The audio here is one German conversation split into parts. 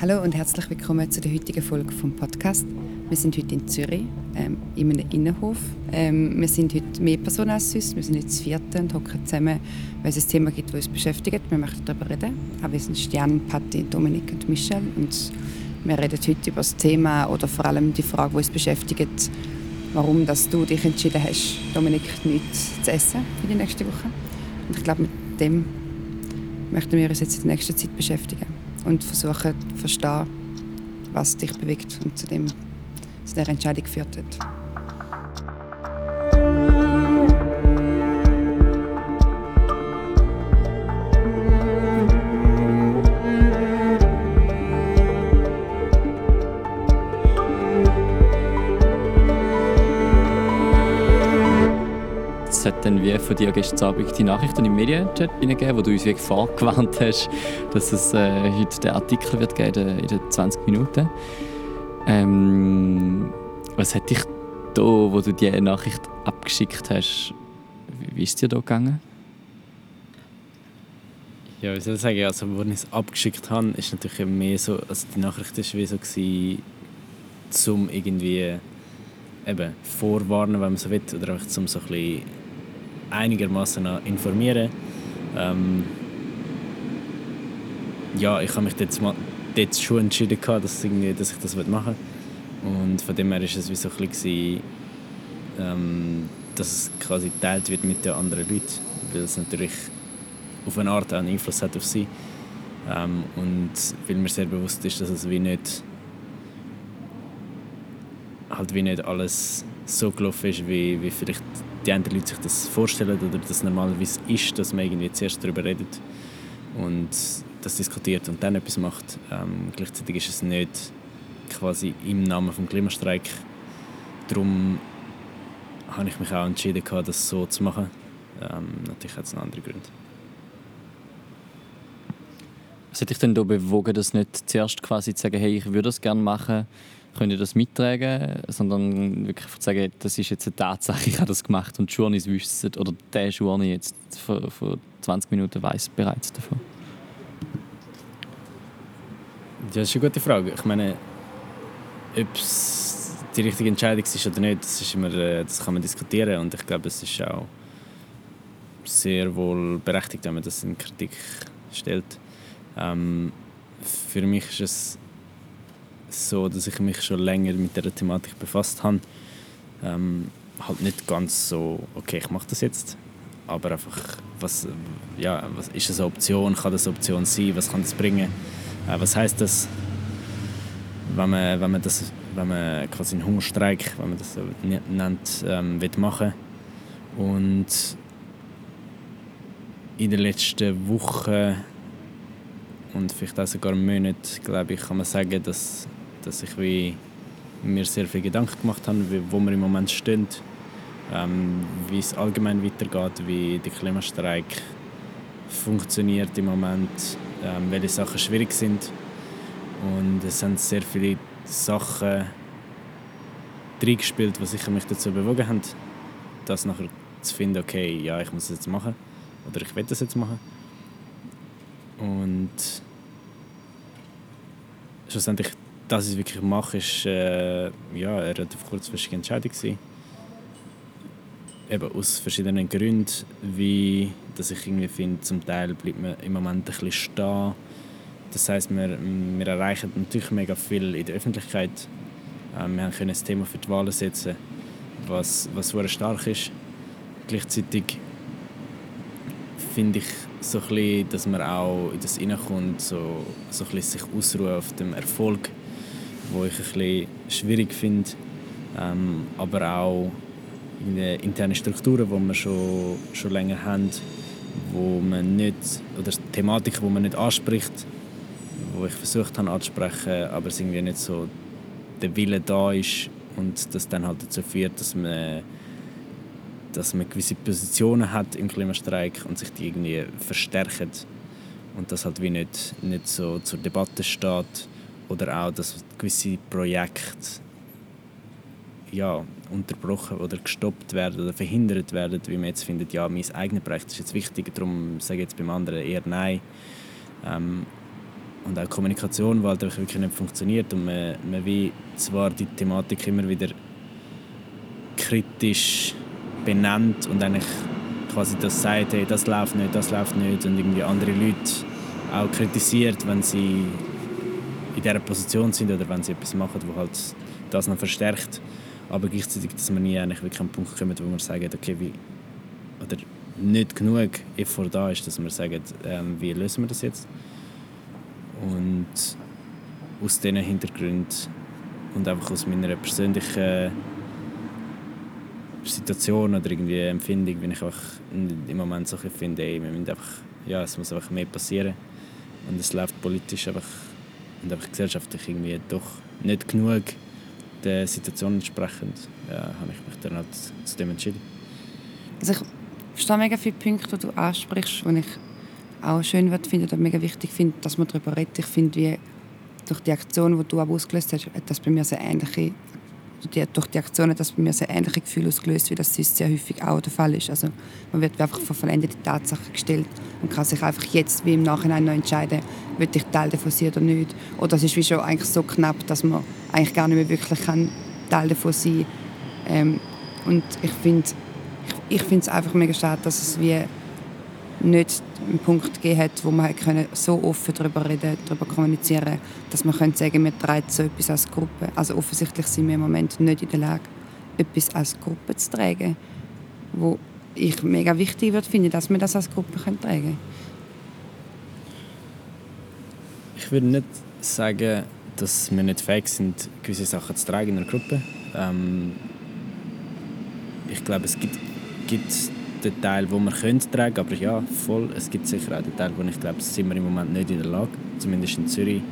Hallo und herzlich willkommen zu der heutigen Folge vom Podcast. Wir sind heute in Zürich, ähm, in einem Innenhof. Ähm, wir sind heute mehr Personen als sonst. Wir sind jetzt vierte und hocken zusammen, weil es ein Thema gibt, das uns beschäftigt. Wir möchten darüber reden. Aber wir sind Stian, Patti, Dominik und Michel. Und wir reden heute über das Thema oder vor allem die Frage, die uns beschäftigt, warum dass du dich entschieden hast, Dominik, nichts zu essen für die nächste Woche. Und ich glaube, mit dem möchten wir uns jetzt in der nächsten Zeit beschäftigen und versuchen zu verstehen, was dich bewegt und zu, dem, zu der Entscheidung geführt hat. Dann wie von dir gestern Abend die Nachrichten im Medienchat gegeben, wo du uns wirklich vorgewarnt hast, dass es äh, heute den Artikel wird geben in den 20 Minuten. Ähm, was hat dich da, wo du die Nachricht abgeschickt hast, wie, ist dir da gegangen? Ja, wie soll ich sagen, also, als ich es abgeschickt habe, ist natürlich mehr so, also die Nachricht war wie so, gewesen, irgendwie eben vorwarnen, wenn man so will, oder einfach zum so ein bisschen einigermaßen informieren. Ähm, ja, ich habe mich jetzt, mal, jetzt schon entschieden, dass, irgendwie, dass ich das machen will. Und von dem her war es wie so ein bisschen, ähm, dass es quasi geteilt wird mit den anderen Leuten, weil es natürlich auf eine Art einen Einfluss hat auf sie. Ähm, und weil mir sehr bewusst ist, dass es wie nicht halt wie nicht alles so gelaufen ist, wie, wie vielleicht die anderen Leute sich das vorstellen oder das normalerweise ist, dass man irgendwie zuerst darüber redet und das diskutiert und dann etwas macht. Ähm, gleichzeitig ist es nicht quasi im Namen des Klimastreik. Darum habe ich mich auch entschieden, das so zu machen. Ähm, natürlich hat es noch andere Gründe. Was hat dich denn da bewogen, das nicht zuerst quasi zu sagen, hey, ich würde das gerne machen, könnt ihr das mittragen, sondern wirklich sagen, das ist jetzt eine Tatsache, ich habe das gemacht und die Journeys wissen, oder der Journey jetzt vor, vor 20 Minuten weiß bereits davon? Das ist eine gute Frage. Ich meine, ob es die richtige Entscheidung ist oder nicht, das, ist immer, äh, das kann man diskutieren und ich glaube, es ist auch sehr wohl berechtigt, wenn man das in Kritik stellt. Ähm, für mich ist es so, dass ich mich schon länger mit der Thematik befasst habe. Ähm, halt nicht ganz so, okay, ich mache das jetzt, aber einfach, was, ja, was ist das eine Option, kann das eine Option sein, was kann das bringen, äh, was heißt das, wenn man, wenn man das, wenn man quasi einen Hungerstreik, wenn man das so nennt, ähm, will machen. Und in den letzten Wochen und vielleicht auch sogar Monaten, glaube ich, kann man sagen, dass dass ich wie mir sehr viel Gedanken gemacht habe, wo wir im Moment stehen, ähm, wie es allgemein weitergeht, wie der Klimastreik funktioniert im Moment, ähm, welche Sachen schwierig sind. Und es sind sehr viele Sachen reingespielt, die sicher mich dazu bewogen haben, das nachher zu finden, okay, ja, ich muss es jetzt machen oder ich will das jetzt machen. Und schlussendlich dass ich es wirklich mache, ist äh, ja, eine relativ kurzfristige Entscheidung gewesen. Eben aus verschiedenen Gründen, wie dass ich irgendwie finde, zum Teil bleibt man im Moment ein bisschen stehen. Das heißt, wir, wir erreichen natürlich mega viel in der Öffentlichkeit. Ähm, wir können ein Thema für die Wahlen setzen, was, was sehr stark ist. Gleichzeitig finde ich so bisschen, dass man auch in das hineinkommt, so, so sich ausruhen auf dem Erfolg wo ich ein schwierig finde, ähm, aber auch in internen Strukturen, die wir schon, schon länger haben, wo man nicht, oder Thematiken, die man nicht anspricht, wo ich versucht habe anzusprechen, aber es irgendwie nicht so der Wille da ist und das dann halt dazu führt, dass man dass man gewisse Positionen hat im Klimastreik und sich die irgendwie verstärken und das halt wie nicht, nicht so zur Debatte steht oder auch, dass gewisse Projekte ja, unterbrochen oder gestoppt werden oder verhindert werden, wie man jetzt findet, ja, mein eigenes Projekt ist jetzt wichtig, darum sage ich jetzt beim anderen eher nein. Ähm, und auch Kommunikation, die halt wirklich nicht funktioniert und man, man wie zwar die Thematik immer wieder kritisch benennt und eigentlich quasi das sagt, hey, das läuft nicht, das läuft nicht und irgendwie andere Leute auch kritisiert, wenn sie in dieser Position sind oder wenn sie etwas machen, wo halt das noch verstärkt. Aber gleichzeitig, dass man nie eigentlich wirklich an den Punkt kommt, wo man sagt, okay, wie, oder nicht genug Effort da ist, dass man sagt, ähm, wie lösen wir das jetzt? Und aus diesen Hintergründen und einfach aus meiner persönlichen Situation oder irgendwie Empfindung, wenn ich einfach im Moment so finde, ey, wir müssen einfach, ja, es muss einfach mehr passieren und es läuft politisch einfach und einfach gesellschaftlich irgendwie doch nicht genug der Situation entsprechend, ja, habe ich mich dann halt zu dem entschieden. Also ich verstehe mega viele Punkte, die du ansprichst, die ich auch schön finde oder mega wichtig finde, dass man darüber redet. Ich finde, wie durch die Aktion, die du ausgelöst hast, hat das bei mir sehr ähnliche die, durch die Aktion hat das bei mir sehr ähnliche Gefühle ausgelöst, wie das sonst sehr häufig auch der Fall ist. Also man wird einfach vor vollendete Tatsachen gestellt und kann sich einfach jetzt wie im Nachhinein noch entscheiden, will ich Teil davon sein oder nicht. Oder es ist wie schon eigentlich so knapp, dass man eigentlich gar nicht mehr wirklich kann Teil davon sein kann. Ähm, und ich finde ich, ich es einfach mega schade, dass es wie nicht einen Punkt gegeben hat, wo man können so offen darüber reden, darüber kommunizieren, dass man könnte sagen, wir tragen so etwas als Gruppe. Also offensichtlich sind wir im Moment nicht in der Lage, etwas als Gruppe zu tragen, wo ich mega wichtig würde finden, dass wir das als Gruppe können tragen können. Ich würde nicht sagen, dass wir nicht fähig sind, gewisse Sachen zu tragen in einer Gruppe. Ähm, ich glaube, es gibt, gibt den Teil, wo man könnte tragen, aber ja, voll. Es gibt sicher auch den Teil, wo ich glaube, sind wir im Moment nicht in der Lage, zumindest in Zürich,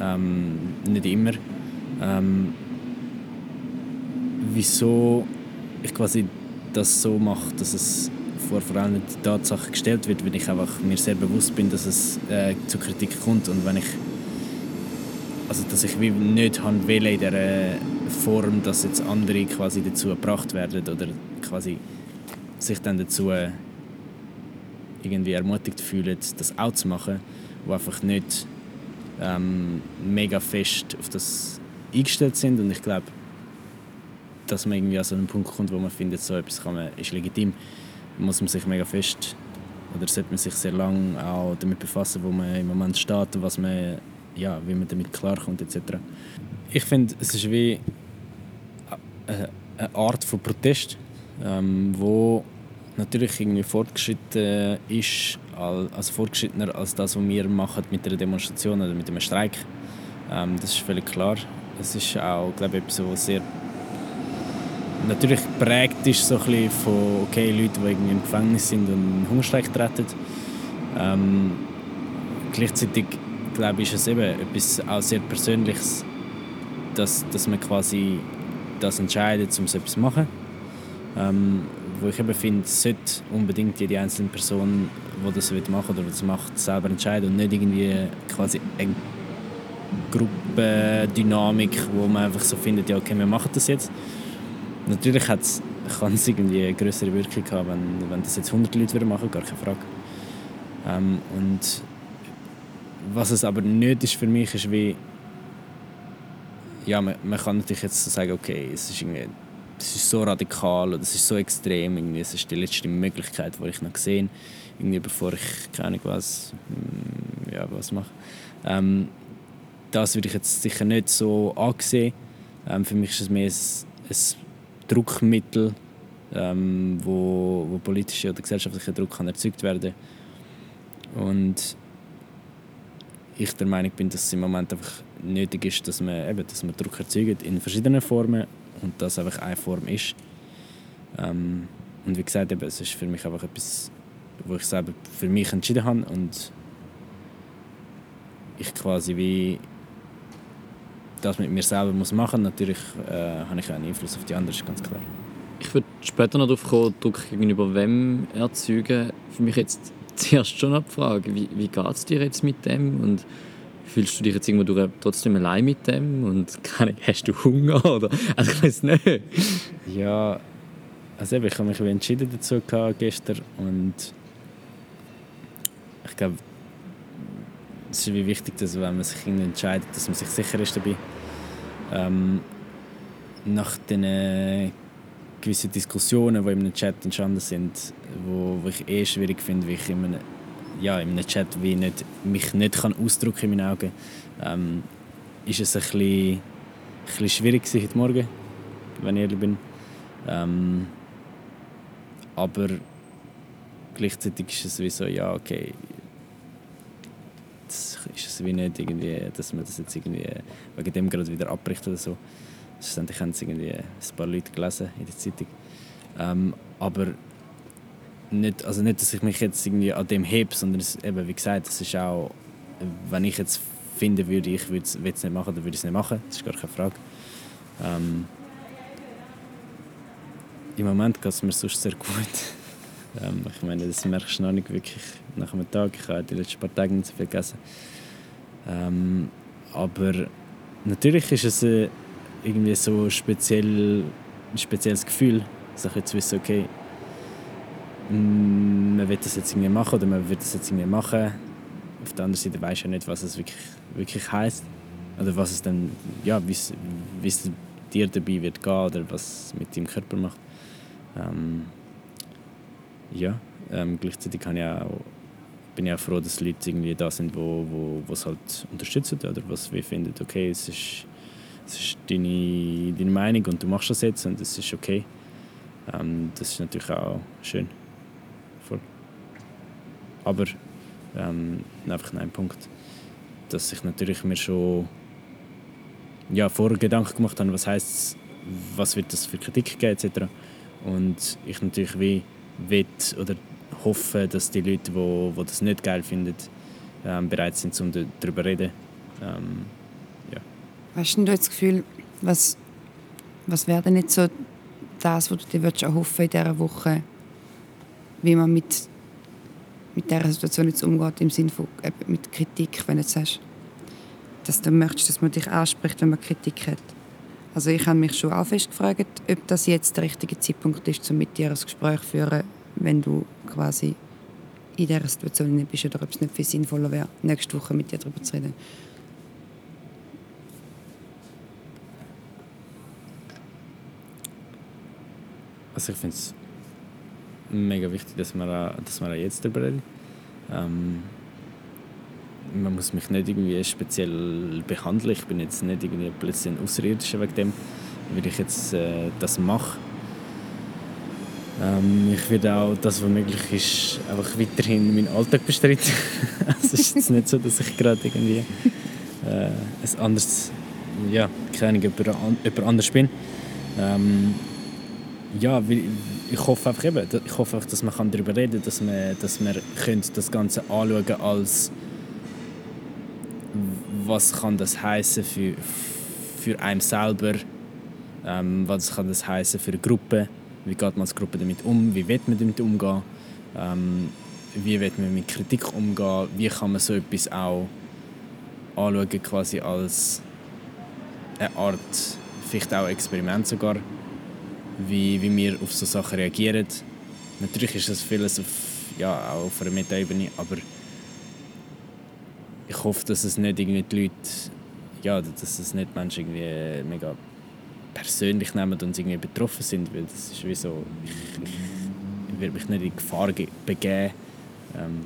ähm, nicht immer. Ähm, wieso ich quasi das so mache, dass es vor vor allem die Tatsache gestellt wird, weil ich einfach mir sehr bewusst bin, dass es äh, zu Kritik kommt und wenn ich also dass ich wie nicht wähle in dieser Form, dass jetzt andere quasi dazu gebracht werden oder quasi sich dann dazu irgendwie ermutigt fühlen, das auch zu machen, wo einfach nicht ähm, mega fest auf das eingestellt sind. Und ich glaube, dass man irgendwie an so einen Punkt kommt, wo man findet, so etwas kann man, ist legitim, muss man sich mega fest oder sollte man sich sehr lange auch damit befassen, wo man im Moment steht und was man, ja, wie man damit klarkommt etc. Ich finde, es ist wie eine Art von Protest, ähm, wo natürlich irgendwie fortgeschritten ist, also fortgeschrittener als das, was wir machen mit der Demonstration oder mit dem Streik. Ähm, das ist völlig klar. Es ist auch, glaube ich, etwas, was sehr natürlich prägt ist so von okay, Leuten, die irgendwie im Gefängnis sind und einen Hungerstreik treten. Ähm, gleichzeitig glaube ich, ist es eben etwas auch sehr Persönliches, dass, dass man quasi das entscheidet, um so etwas zu machen. Ähm, wo ich eben finde, es sollte unbedingt jede einzelne Person, die das machen oder das macht, selber entscheiden und nicht irgendwie quasi eine Gruppendynamik, wo man einfach so findet, ja okay, wir machen das jetzt. Natürlich kann es irgendwie eine größere Wirkung haben, wenn, wenn das jetzt 100 Leute machen gar keine Frage. Ähm, und was es aber nicht ist für mich, ist wie ja, man, man kann natürlich jetzt sagen, okay, es ist irgendwie das ist so radikal oder das ist so extrem. Irgendwie, es ist die letzte Möglichkeit, die ich noch gesehen irgendwie bevor ich keine Ahnung was, mm, ja, was mache. Ähm, das würde ich jetzt sicher nicht so ansehen. Ähm, für mich ist es mehr ein, ein Druckmittel, ähm, wo, wo politischer oder gesellschaftlicher Druck kann erzeugt werden und ich der Meinung bin, dass es im Moment einfach nötig ist, dass man, eben, dass man Druck erzeugt in verschiedenen Formen und das einfach eine Form ist. Ähm, und wie gesagt, eben, es ist für mich einfach etwas, wo ich selber für mich entschieden habe und ich quasi wie das mit mir selber muss machen. Natürlich äh, habe ich auch einen Einfluss auf die anderen, ist ganz klar. Ich würde später noch darauf kommen, Druck gegenüber wem erzeugen. Für mich jetzt zuerst schon Frage, wie, wie geht es dir jetzt mit dem und Fühlst du dich jetzt irgendwo trotzdem allein mit dem? Und hast du Hunger? Oder? Also ich weiß nicht. Ja, also eben, ich habe mich entschieden dazu gestern und ich glaube, es ist wie wichtig, dass wenn man sich entscheidet, dass man sich sicher ist dabei. Ähm, nach den äh, gewissen Diskussionen, die einem Chat entstanden sind, wo, wo ich eh schwierig finde, wie ich in ja, in einem Chat wie nicht, mich nicht kann ausdrücken in meinen Augen, ähm, ist es ein bisschen, ein bisschen schwierig heute Morgen, wenn ich ehrlich bin. Ähm, aber gleichzeitig ist es wie so, ja, okay, das ist es wie nicht irgendwie, dass man das jetzt irgendwie wegen dem gerade wieder abbricht oder so. Schlussendlich haben es irgendwie ein paar Leute gelesen in der Zeitung. Ähm, aber nicht, also nicht, dass ich mich jetzt irgendwie an dem hebe, sondern es, eben, wie gesagt, es ist auch, wenn ich jetzt finden würde, ich würde es nicht machen, dann würde ich es nicht machen. Das ist gar keine Frage. Ähm, Im Moment geht es mir sonst sehr gut. ähm, ich meine, das merkst du noch nicht wirklich nach einem Tag. Ich habe die letzten paar Tage nicht so viel gegessen. Ähm, aber natürlich ist es äh, irgendwie so speziell, ein spezielles Gefühl, sich jetzt wissen, okay, man will das jetzt irgendwie machen oder man will das jetzt irgendwie machen. Auf der anderen Seite weiß ja nicht, was es wirklich, wirklich heißt oder was es dann, ja, wie es dir dabei wird gehen oder was es mit deinem Körper macht. Ähm, ja, ähm, gleichzeitig ich auch, bin ich auch froh, dass Leute irgendwie da sind, wo, wo, es halt unterstützen oder was wir finden, okay, es ist das ist deine, deine Meinung und du machst das jetzt und das ist okay. Ähm, das ist natürlich auch schön. Aber ähm, einfach ein Punkt, dass ich natürlich mir schon ja, vorher Gedanken gemacht habe, was heißt was wird das für Kritik geben etc. Und ich natürlich wie will oder hoffe, dass die Leute, die, die das nicht geil finden, ähm, bereit sind, um darüber zu reden. Ähm, Hast du das Gefühl, was, was wäre denn nicht so das, was du dir erhoffen in dieser Woche, wie man mit, mit dieser Situation jetzt umgeht, im Sinne von äh, mit Kritik, wenn du jetzt sagst, dass du möchtest, dass man dich anspricht, wenn man Kritik hat. Also ich habe mich schon auch fest gefragt, ob das jetzt der richtige Zeitpunkt ist, um mit dir ein Gespräch zu führen, wenn du quasi in dieser Situation nicht bist oder ob es nicht viel sinnvoller wäre, nächste Woche mit dir darüber zu reden. Also ich finde es mega wichtig, dass man, dass man jetzt darüber redet. Ähm, man muss mich nicht irgendwie speziell behandeln. Ich bin jetzt nicht irgendwie plötzlich ein Außerirdischer wegen dem, weil ich jetzt äh, das mache. Ähm, ich werde auch das, was möglich ist, einfach weiterhin meinen Alltag bestreiten. es ist nicht so, dass ich gerade irgendwie äh, ein anderes, ja, keine Ahnung, jemand anders bin. Ähm, ja, ich hoffe einfach eben, ich hoffe einfach, dass man darüber reden kann, dass man, dass man das Ganze anschauen als was kann das heißen für, für einen selber, ähm, was kann das heißen für eine Gruppe, wie geht man als Gruppe damit um, wie wird man damit umgehen, ähm, wie wird man mit Kritik umgehen, wie kann man so etwas auch anschauen quasi als eine Art, vielleicht auch Experiment sogar, wie, wie wir auf so Sachen reagieren. Natürlich ist das vieles auf, ja, auf einer Metaebene, aber ich hoffe, dass es nicht irgendwie die Leute, ja, dass es nicht Menschen irgendwie mega persönlich nehmen und irgendwie betroffen sind, weil das ist wie so, ich, ich werde mich nicht in Gefahr begeben. Ähm,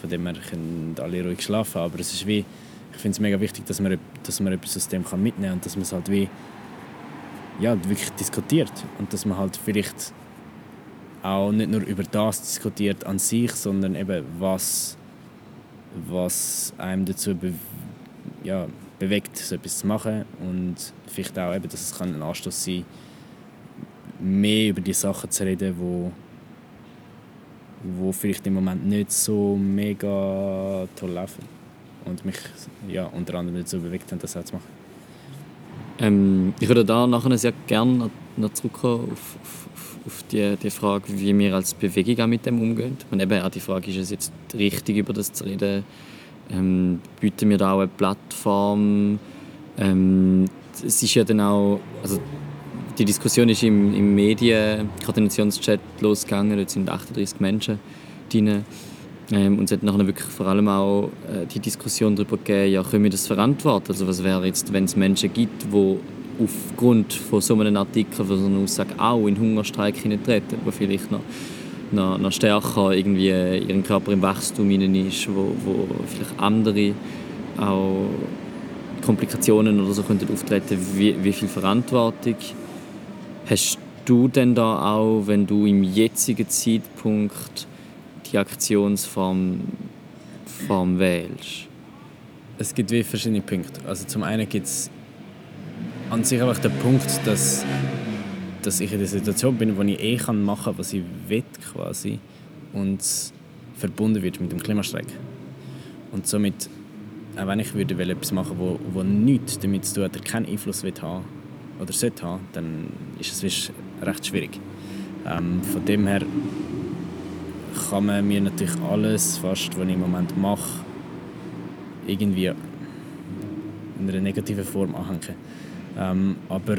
von dem können alle ruhig schlafen, aber es ist wie, ich finde es mega wichtig, dass man, dass man etwas aus dem mitnehmen kann und dass man es halt wie ja, wirklich diskutiert. Und dass man halt vielleicht auch nicht nur über das diskutiert an sich, sondern eben was, was einem dazu be ja, bewegt, so etwas zu machen. Und vielleicht auch, eben, dass es ein Anstoß sein kann, mehr über die Sachen zu reden, wo, wo vielleicht im Moment nicht so mega toll laufen. Und mich ja, unter anderem dazu bewegt haben, das auch zu machen. Ähm, ich würde da nachher sehr gerne noch zurückkommen auf, auf, auf die, die Frage, wie wir als Bewegung auch mit dem umgehen. Und eben auch die Frage, ist es jetzt richtig, über das zu reden? Ähm, bieten wir da auch eine Plattform? Ähm, es ist ja dann auch, also die Diskussion ist im, im Medien-Koordinationschat losgegangen, jetzt sind 38 Menschen drin. Ähm, und es hat nachher wirklich vor allem auch äh, die Diskussion darüber gegeben, ja, können wir das verantworten? Also was wäre jetzt, wenn es Menschen gibt, die aufgrund von so einem Artikel, von so einer Aussage auch in Hungerstreik treten, wo vielleicht noch, noch, noch stärker irgendwie ihren Körper im Wachstum ist, wo, wo vielleicht andere auch Komplikationen oder so könnten auftreten, wie, wie viel Verantwortung hast du denn da auch, wenn du im jetzigen Zeitpunkt die Aktionsform Form wählst? Es gibt wie verschiedene Punkte. Also zum einen gibt es an sich einfach den Punkt, dass, dass ich in der Situation bin, wo ich eh machen kann, was ich will quasi und verbunden wird mit dem Klimastreik. Und somit, auch wenn ich würde etwas machen wo, wo nichts damit zu tun hat, keinen Einfluss will haben oder sollte haben, dann ist es recht schwierig. Ähm, von dem her kann man mir natürlich alles, fast, was ich im Moment mache, irgendwie in einer negativen Form anhängen. Ähm, aber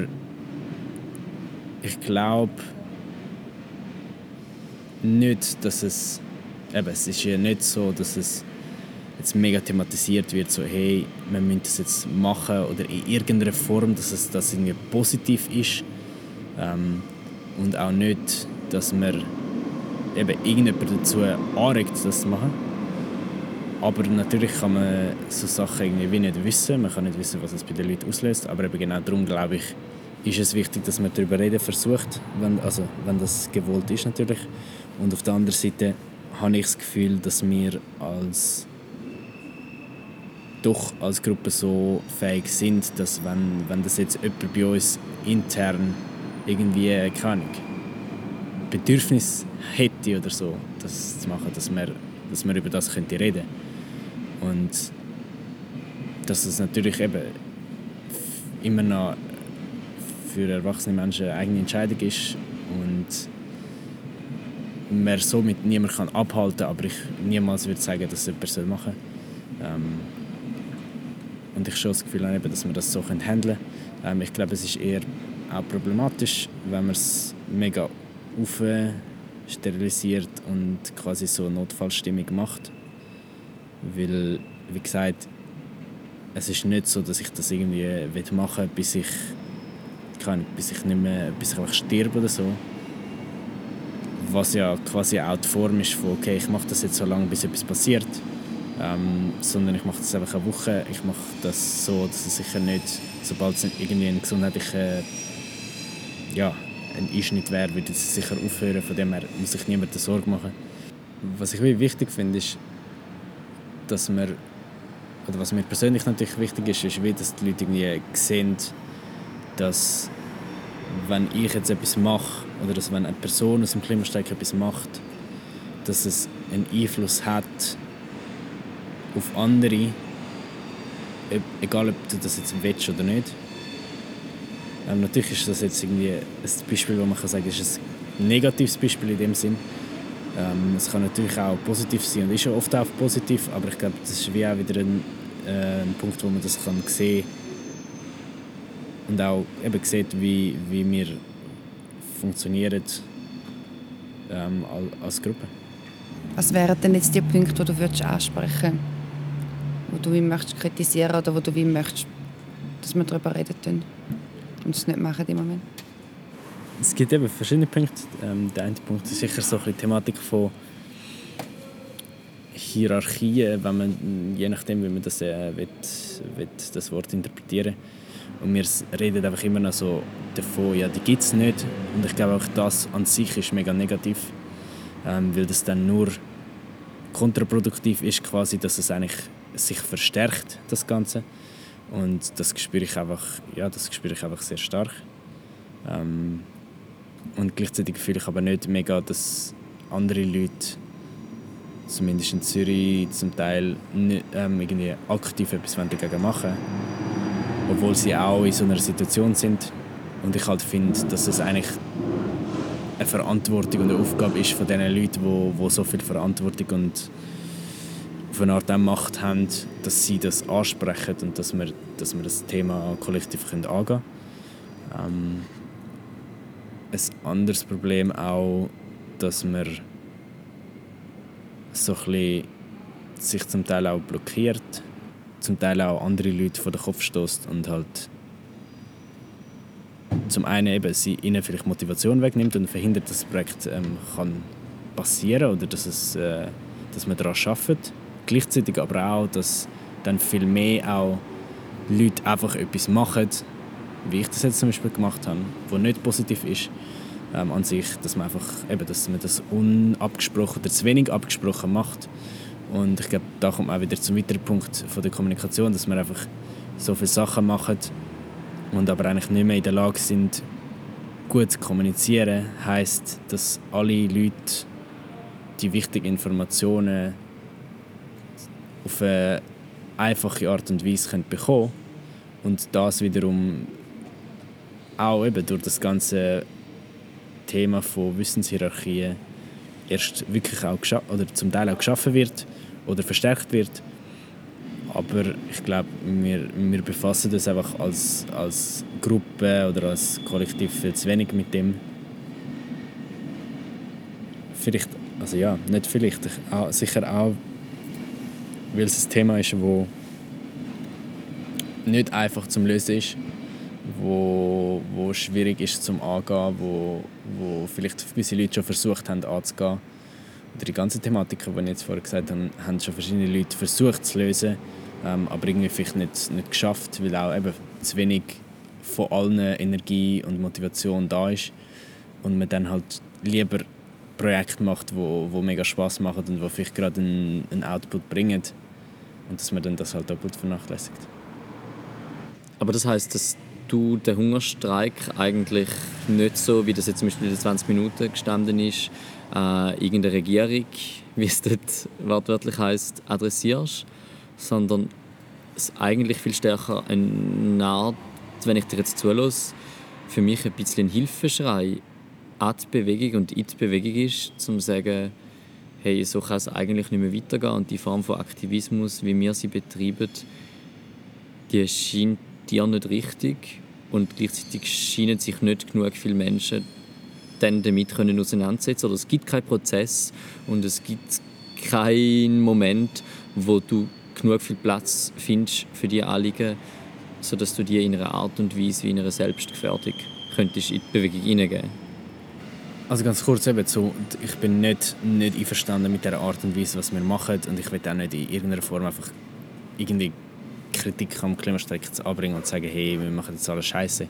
ich glaube nicht, dass es eben, es ist ja nicht so, dass es jetzt mega thematisiert wird, so hey, wir müssen das jetzt machen oder in irgendeiner Form, dass es das irgendwie positiv ist ähm, und auch nicht, dass man eben irgendjemand dazu anregt, das zu machen. Aber natürlich kann man so Sachen irgendwie nicht wissen. Man kann nicht wissen, was es bei den Leuten auslöst. Aber eben genau darum, glaube ich, ist es wichtig, dass man darüber reden versucht, wenn, also, wenn das gewollt ist natürlich. Und auf der anderen Seite habe ich das Gefühl, dass wir als doch als Gruppe so fähig sind, dass wenn, wenn das jetzt jemand bei uns intern irgendwie, keine Ahnung, Bedürfnis hätte oder so, das zu machen, dass man, dass man über das könnte reden und dass es natürlich eben immer noch für erwachsene Menschen eine eigene Entscheidung ist und man somit niemand kann abhalten kann, aber ich niemals würde sagen, dass es jemand machen soll. Ähm, und ich schon das Gefühl habe, dass wir das so handeln können. Ähm, ich glaube, es ist eher auch problematisch, wenn man es mega sterilisiert und quasi so eine Notfallstimmung macht. Weil, wie gesagt, es ist nicht so, dass ich das irgendwie machen will, bis ich, kann, bis ich, nicht mehr, bis ich einfach sterbe oder so. Was ja quasi auch die Form ist von, okay, ich mache das jetzt so lange, bis etwas passiert. Ähm, sondern ich mache das einfach eine Woche. Ich mache das so, dass es sicher nicht, sobald es irgendwie einen gesundheitlichen ja, ein Einschnitt wäre, würde es sicher aufhören. Von dem her muss sich niemand Sorge machen. Was ich wichtig finde, ist, dass man, oder was mir persönlich natürlich wichtig ist, ist, wie, dass die Leute irgendwie sehen, dass wenn ich jetzt etwas mache oder dass wenn eine Person aus dem Klimastreik etwas macht, dass es einen Einfluss hat auf andere, egal ob du das jetzt willst oder nicht. Ähm, natürlich ist das jetzt irgendwie ein Beispiel, wo man kann sagen, ist ein negatives Beispiel in dem Sinn. Ähm, es kann natürlich auch positiv sein und ist ja oft auch positiv, aber ich glaube, das ist wie auch wieder ein, äh, ein Punkt, wo man das kann sehen und auch eben sieht, wie, wie wir funktionieren ähm, als Gruppe. Was wären denn jetzt die Punkte, die du würdest ansprechen wo du wie möchtest kritisieren oder wo du wie möchtest, dass wir darüber reden und es nicht machen im Moment? Es gibt eben verschiedene Punkte. Ähm, der eine Punkt ist sicher so die Thematik von Hierarchien, wenn man, je nachdem, wie man das, äh, will, will das Wort interpretieren Und wir reden einfach immer noch so davon, ja, die gibt es nicht. Und ich glaube auch das an sich ist mega negativ, ähm, weil das dann nur kontraproduktiv ist, quasi, dass es eigentlich sich verstärkt, das Ganze. Und das spüre ich einfach, ja, das spüre ich einfach sehr stark. Ähm, und gleichzeitig fühle ich aber nicht mega, dass andere Leute, zumindest in Zürich, zum Teil nicht, ähm, irgendwie aktiv etwas dagegen machen obwohl sie auch in so einer Situation sind. Und ich halt finde, dass es eigentlich eine Verantwortung und eine Aufgabe ist von diesen Leuten, die, so viel Verantwortung und auf eine Art auch Macht haben, dass sie das ansprechen und dass wir, dass wir das Thema kollektiv angehen können. Ähm, ein anderes Problem auch, dass wir so sich zum Teil auch blockiert, zum Teil auch andere Leute vor den Kopf stößt und halt zum einen eben sie ihnen vielleicht Motivation wegnimmt und verhindert, dass das Projekt ähm, kann passieren oder dass, es, äh, dass man daran arbeitet. Gleichzeitig aber auch, dass dann viel mehr auch Leute einfach etwas machen, wie ich das jetzt zum Beispiel gemacht habe, wo nicht positiv ist ähm, an sich, dass man einfach eben, dass man das unabgesprochen oder zu wenig abgesprochen macht. Und ich glaube, da kommt auch wieder zum weiteren Punkt von der Kommunikation, dass man einfach so viele Sachen macht und aber eigentlich nicht mehr in der Lage sind, gut zu kommunizieren, heißt, dass alle Leute die wichtigen Informationen auf eine einfache Art und Weise bekommen können und das wiederum auch eben durch das ganze Thema von Wissenshierarchien erst wirklich auch oder zum Teil auch geschaffen wird oder verstärkt wird. Aber ich glaube, wir, wir befassen uns einfach als, als Gruppe oder als Kollektiv viel zu wenig mit dem. Vielleicht, also ja, nicht vielleicht, sicher auch, weil es ein Thema ist, wo nicht einfach zum Lösen ist, wo, wo schwierig ist zum Angehen, wo, wo vielleicht gewisse Leute schon versucht haben anzugehen. Oder die ganzen Thematiken, die ich jetzt vorher gesagt habe, haben schon verschiedene Leute versucht zu lösen, ähm, aber irgendwie vielleicht nicht, nicht geschafft, weil auch eben zu wenig von allen Energie und Motivation da ist und man dann halt lieber Projekte macht, wo, wo mega Spaß machen und wo vielleicht gerade einen, einen Output bringen und dass man dann das halt doppelt vernachlässigt. Aber das heißt, dass du den Hungerstreik eigentlich nicht so, wie das jetzt zum Beispiel in den 20 Minuten gestanden ist, äh, irgendeine Regierung, wie es dort wortwörtlich heißt, adressierst, sondern es eigentlich viel stärker eine Art, wenn ich dir jetzt zulasse, für mich ein bisschen Hilfeschrei an die Bewegung und in die Bewegung ist, um zu sagen, hey, so kann es eigentlich nicht mehr weitergehen. Und die Form von Aktivismus, wie wir sie betreiben, die scheint dir nicht richtig. Und gleichzeitig scheinen sich nicht genug viele Menschen dann damit können auseinandersetzen. Oder es gibt keinen Prozess und es gibt keinen Moment, wo du genug viel Platz findest für die Anliegen, sodass du die in einer Art und Weise wie in einer Selbstgefährdung könntest in die Bewegung hineingeben. Also ganz kurz eben so, ich bin nicht, nicht einverstanden mit der Art und Weise, was wir machen und ich will auch nicht in irgendeiner Form einfach irgendwie Kritik am Klimastreik anbringen und sagen, hey, wir machen jetzt alles Scheiße.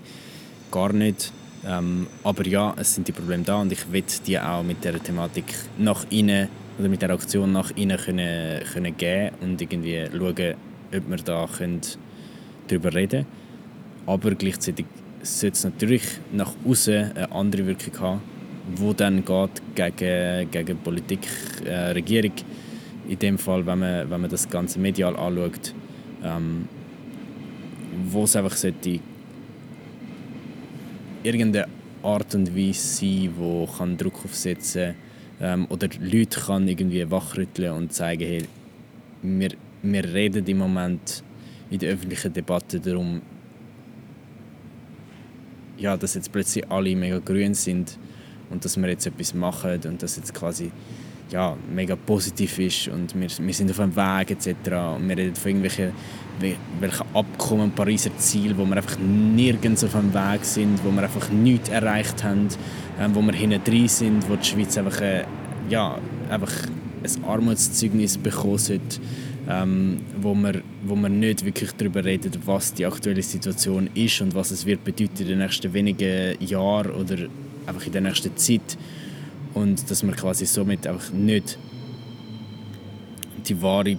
Gar nicht. Ähm, aber ja, es sind die Probleme da und ich will die auch mit der Thematik nach innen oder mit der Aktion nach innen können, können geben und irgendwie schauen, ob wir da darüber reden können. Aber gleichzeitig sollte es natürlich nach außen eine andere Wirkung haben, wo dann geht gegen, gegen Politik, äh, Regierung. In dem Fall, wenn man, wenn man das Ganze medial anschaut, ähm, wo es einfach sollte irgendeine Art und Weise sein, wo kann Druck aufsetzen ähm, oder Leute kann irgendwie wachrütteln und zeigen, hey, wir, wir reden im Moment in der öffentlichen Debatte darum, ja, dass jetzt plötzlich alle mega grün sind und dass wir jetzt etwas machen und dass jetzt quasi ja, mega positiv ist und wir, wir sind auf einem Weg etc. Und wir reden von irgendwelchen welchen Abkommen, Pariser Ziel, wo wir einfach nirgends auf einem Weg sind, wo wir einfach nichts erreicht haben, ähm, wo wir hinten drin sind, wo die Schweiz einfach, äh, ja, einfach ein Armutszeugnis bekommen sollte, ähm, wo, wir, wo wir nicht wirklich darüber reden, was die aktuelle Situation ist und was es wird bedeuten in den nächsten wenigen Jahren oder einfach in der nächsten Zeit und dass man quasi somit einfach nicht die wahre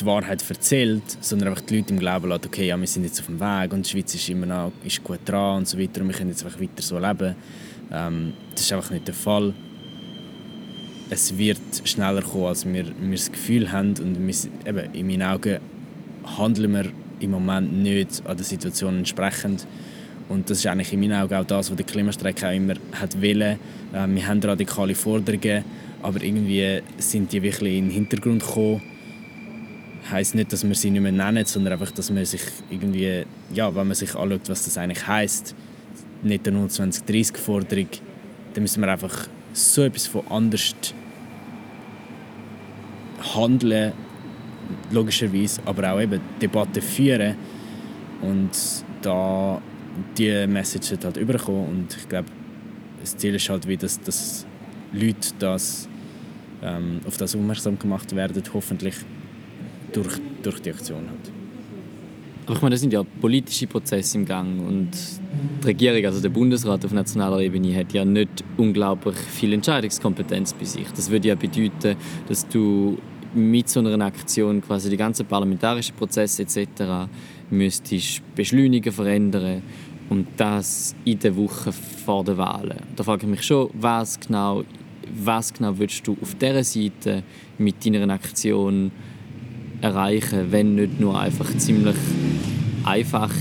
die Wahrheit erzählt, sondern einfach die Leute im Glauben lässt, okay, ja, wir sind jetzt auf dem Weg und die Schweiz ist immer noch ist gut dran und so weiter und wir können jetzt einfach weiter so leben. Ähm, das ist einfach nicht der Fall. Es wird schneller kommen, als wir, wir das Gefühl haben und wir, eben, in meinen Augen handeln wir im Moment nicht an der Situation entsprechend. Und das ist eigentlich in meinen Augen auch das, was der Klimastreik auch immer hat wollen. Äh, wir haben radikale Forderungen, aber irgendwie sind die wirklich in den Hintergrund gekommen. Heißt nicht, dass wir sie nicht mehr nennen, sondern einfach, dass man sich irgendwie, ja, wenn man sich anschaut, was das eigentlich heißt, nicht eine 2030 Forderung, dann müssen wir einfach so etwas von anders handeln, logischerweise, aber auch eben Debatten führen und da die Message halt überkommen und ich glaube, das Ziel ist halt wie, dass, dass Leute das, ähm, auf das aufmerksam gemacht werden, hoffentlich durch, durch die Aktion halt. Aber ich meine, das sind ja politische Prozesse im Gang und die Regierung, also der Bundesrat auf nationaler Ebene, hat ja nicht unglaublich viel Entscheidungskompetenz bei sich. Das würde ja bedeuten, dass du mit so einer Aktion quasi die ganzen parlamentarischen Prozesse etc. müsstest beschleunigen, verändern und das in der Woche vor der Wahlen. Da frage ich mich schon, was genau, was genau willst du auf dieser Seite mit deiner Aktion erreichen, wenn nicht nur einfach ziemlich einfache,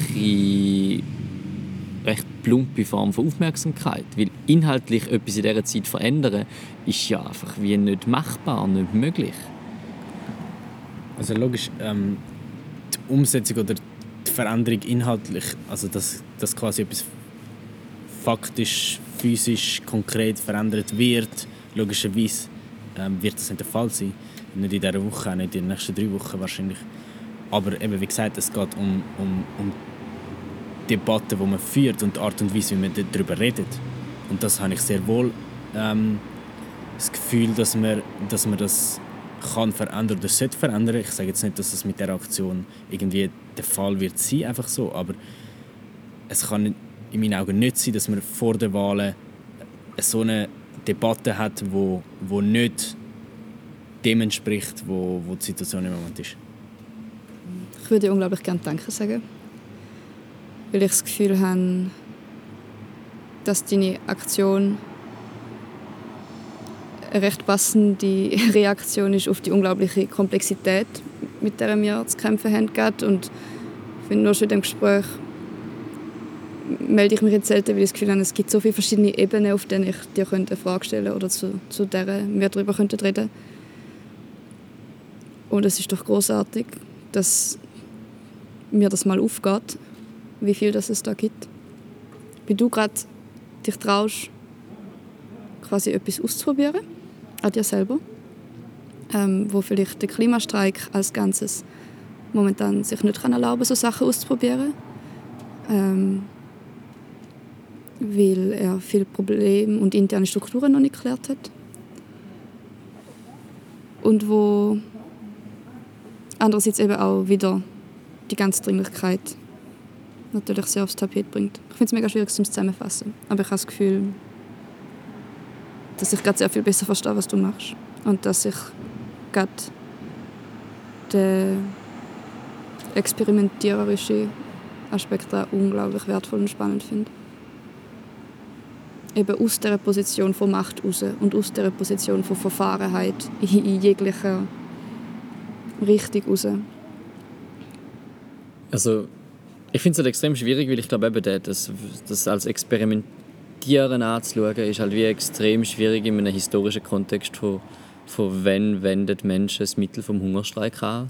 recht plumpe Form von Aufmerksamkeit. Weil inhaltlich etwas in dieser Zeit verändern, ist ja einfach wie nicht machbar, nicht möglich. Also logisch, ähm, die Umsetzung oder die Veränderung inhaltlich, also dass, dass quasi etwas faktisch, physisch, konkret verändert wird, logischerweise ähm, wird das nicht der Fall sein. Nicht in dieser Woche, auch nicht in den nächsten drei Wochen wahrscheinlich. Aber eben, wie gesagt, es geht um, um, um Debatten, die man führt und die Art und Weise, wie man darüber redet. Und das habe ich sehr wohl ähm, das Gefühl, dass man, dass man das kann verändern oder sollte verändern. Ich sage jetzt nicht, dass das mit der Aktion irgendwie der Fall wird sein, einfach so, aber es kann in meinen Augen nicht sein, dass man vor den Wahlen so eine Debatte hat, wo, wo nicht dem entspricht, wo, wo die Situation im Moment ist. Ich würde unglaublich gerne Danke sagen, weil ich das Gefühl habe, dass deine Aktion eine recht passende Reaktion ist auf die unglaubliche Komplexität, mit der wir zu kämpfen haben. Und ich finde, nur schon in diesem Gespräch melde ich mich jetzt selten, weil ich das Gefühl habe, es gibt so viele verschiedene Ebenen, auf denen ich dir eine Frage stellen könnte oder zu, zu der wir darüber reden könnten. Und es ist doch großartig, dass mir das mal aufgeht, wie viel das es da gibt. Wie du gerade dich traust, quasi etwas auszuprobieren, an dir selber, ähm, wo vielleicht der Klimastreik als Ganzes momentan sich nicht kann erlauben so Sachen auszuprobieren, ähm, weil er viele Probleme und interne Strukturen noch nicht geklärt hat. Und wo andererseits eben auch wieder die ganze Dringlichkeit natürlich sehr aufs Tapet bringt. Ich finde es mega schwierig zum Zusammenfassen, aber ich habe das Gefühl, dass ich gerade sehr viel besser verstehe, was du machst und dass ich gerade den experimentiererischen Aspekt auch unglaublich wertvoll und spannend finde. Eben aus der Position von Macht raus und aus der Position von Verfahrenheit in jeglicher Richtung raus. Also ich finde es halt extrem schwierig, weil ich glaube eben, das, das als Experimentieren anzuschauen, ist halt wie extrem schwierig in einem historischen Kontext von, von wann wendet Menschen das Mittel vom Hungerstreik an.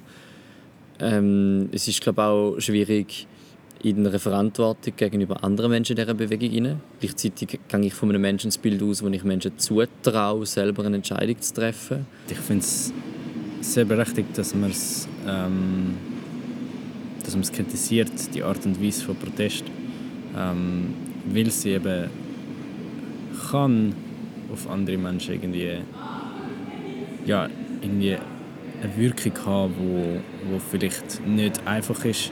Ähm, es ist glaube auch schwierig in einer Verantwortung gegenüber anderen Menschen dieser Bewegung hinein. Gleichzeitig gehe ich von einem Menschenbild aus, wo ich Menschen zutraue, selber eine Entscheidung zu treffen. Ich finde es sehr berechtigt, dass man es ähm dass man es kritisiert, die Art und Weise von Protest, ähm, weil sie eben kann auf andere Menschen irgendwie, ja, irgendwie eine Wirkung haben, wo, wo vielleicht nicht einfach ist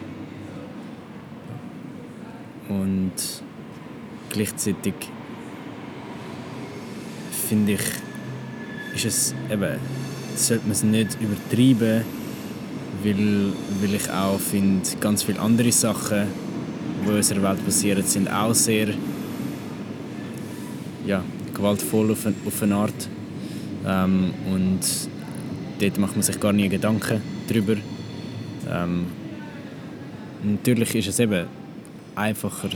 und gleichzeitig finde ich, ist es eben, sollte man es nicht übertreiben, weil, weil ich auch finde, ganz viele andere Sachen, die in unserer Welt passieren, sind auch sehr ja, gewaltvoll auf auf eine Art. Ähm, und dort macht man sich gar nie Gedanken darüber. Ähm, natürlich ist es eben einfacher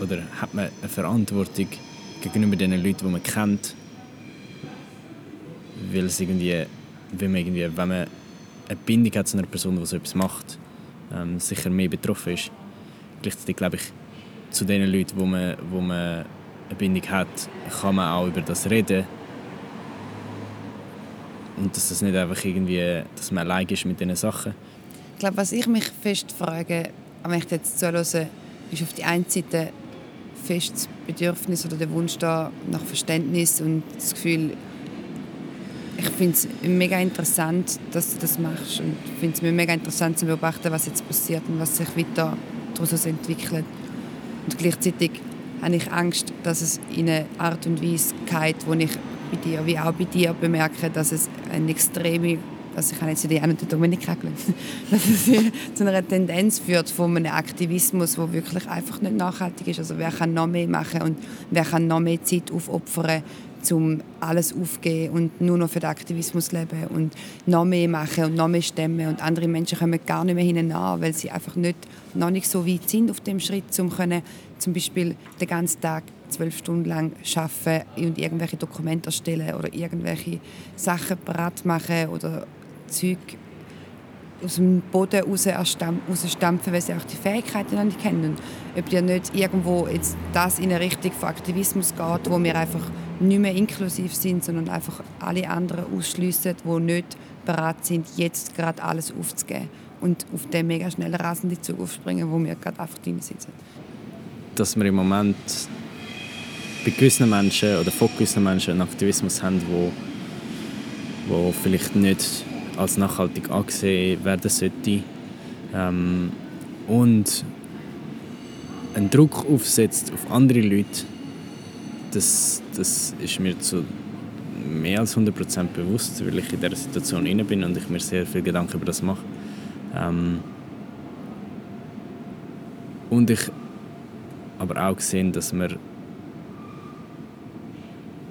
oder hat man eine Verantwortung gegenüber den Leuten, die man kennt, weil es irgendwie, wenn man irgendwie, wenn man eine Bindung hat zu einer Person, die so etwas macht, ähm, sicher mehr betroffen ist. Gleichzeitig glaube ich, zu den Leuten, wo man, wo man eine Bindung hat, kann man auch über das reden. Und dass das nicht einfach irgendwie, dass man allein ist mit diesen Sachen. Ich glaube, was ich mich fest frage, wenn ich jetzt zuhöre, ist auf die einen Seite fest das Bedürfnis oder der Wunsch da nach Verständnis und das Gefühl, ich finde es mega interessant, dass du das machst und finde es mega interessant zu beobachten, was jetzt passiert und was sich weiter daraus entwickelt. Und gleichzeitig habe ich Angst, dass es in eine Art und Weise geht, wo ich bei dir wie auch bei dir bemerke, dass es extreme also ich habe jetzt die einen Dominik kennengelernt, dass es zu einer Tendenz führt von einem Aktivismus, der wirklich einfach nicht nachhaltig ist. Also wer kann noch mehr machen und wer kann noch mehr Zeit aufopfern, um alles aufzugeben und nur noch für den Aktivismus leben und noch mehr machen und noch mehr stemmen und andere Menschen kommen gar nicht mehr hinein, weil sie einfach nicht, noch nicht so weit sind auf dem Schritt, um können, zum Beispiel den ganzen Tag zwölf Stunden lang arbeiten und irgendwelche Dokumente erstellen oder irgendwelche Sachen parat machen oder Zeug aus dem Boden rausstampfen, weil sie auch die Fähigkeiten noch nicht kennen. Ob die nicht irgendwo jetzt das in eine Richtung von Aktivismus geht, wo wir einfach nicht mehr inklusiv sind, sondern einfach alle anderen ausschliessen, die nicht bereit sind, jetzt gerade alles aufzugeben und auf den mega schnellen rasenden Zug aufspringen, wo wir gerade einfach drin sitzen. Dass wir im Moment bei gewissen Menschen oder von gewissen Menschen einen Aktivismus haben, wo, wo vielleicht nicht als nachhaltig angesehen werden sollte. Ähm, und einen Druck aufsetzt auf andere Leute, das, das ist mir zu mehr als 100% bewusst, weil ich in dieser Situation inne bin und ich mir sehr viel Gedanken über das mache. Ähm, und ich aber auch gesehen, dass wir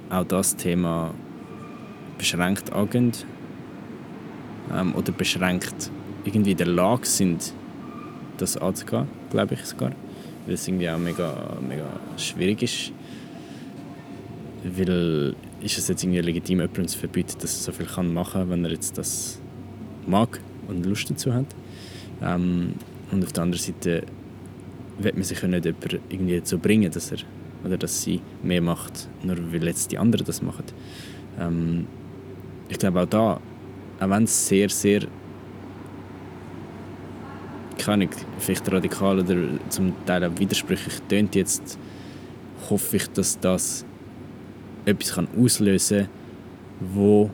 auch das Thema beschränkt angehen ähm, oder beschränkt irgendwie in der Lage sind, das anzugehen, glaube ich sogar. Weil es irgendwie auch mega, mega schwierig ist. Weil ist es jetzt irgendwie legitim, jemandem zu verbieten, dass er so viel kann machen kann, wenn er jetzt das mag und Lust dazu hat. Ähm, und auf der anderen Seite wird man sich ja nicht irgendwie dazu bringen, dass er oder dass sie mehr macht, nur weil jetzt die anderen das machen. Ähm, ich glaube auch da auch wenn es sehr, sehr keine vielleicht radikal oder zum Teil auch widersprüchlich tönt jetzt, hoffe ich, dass das etwas kann auslösen kann, wo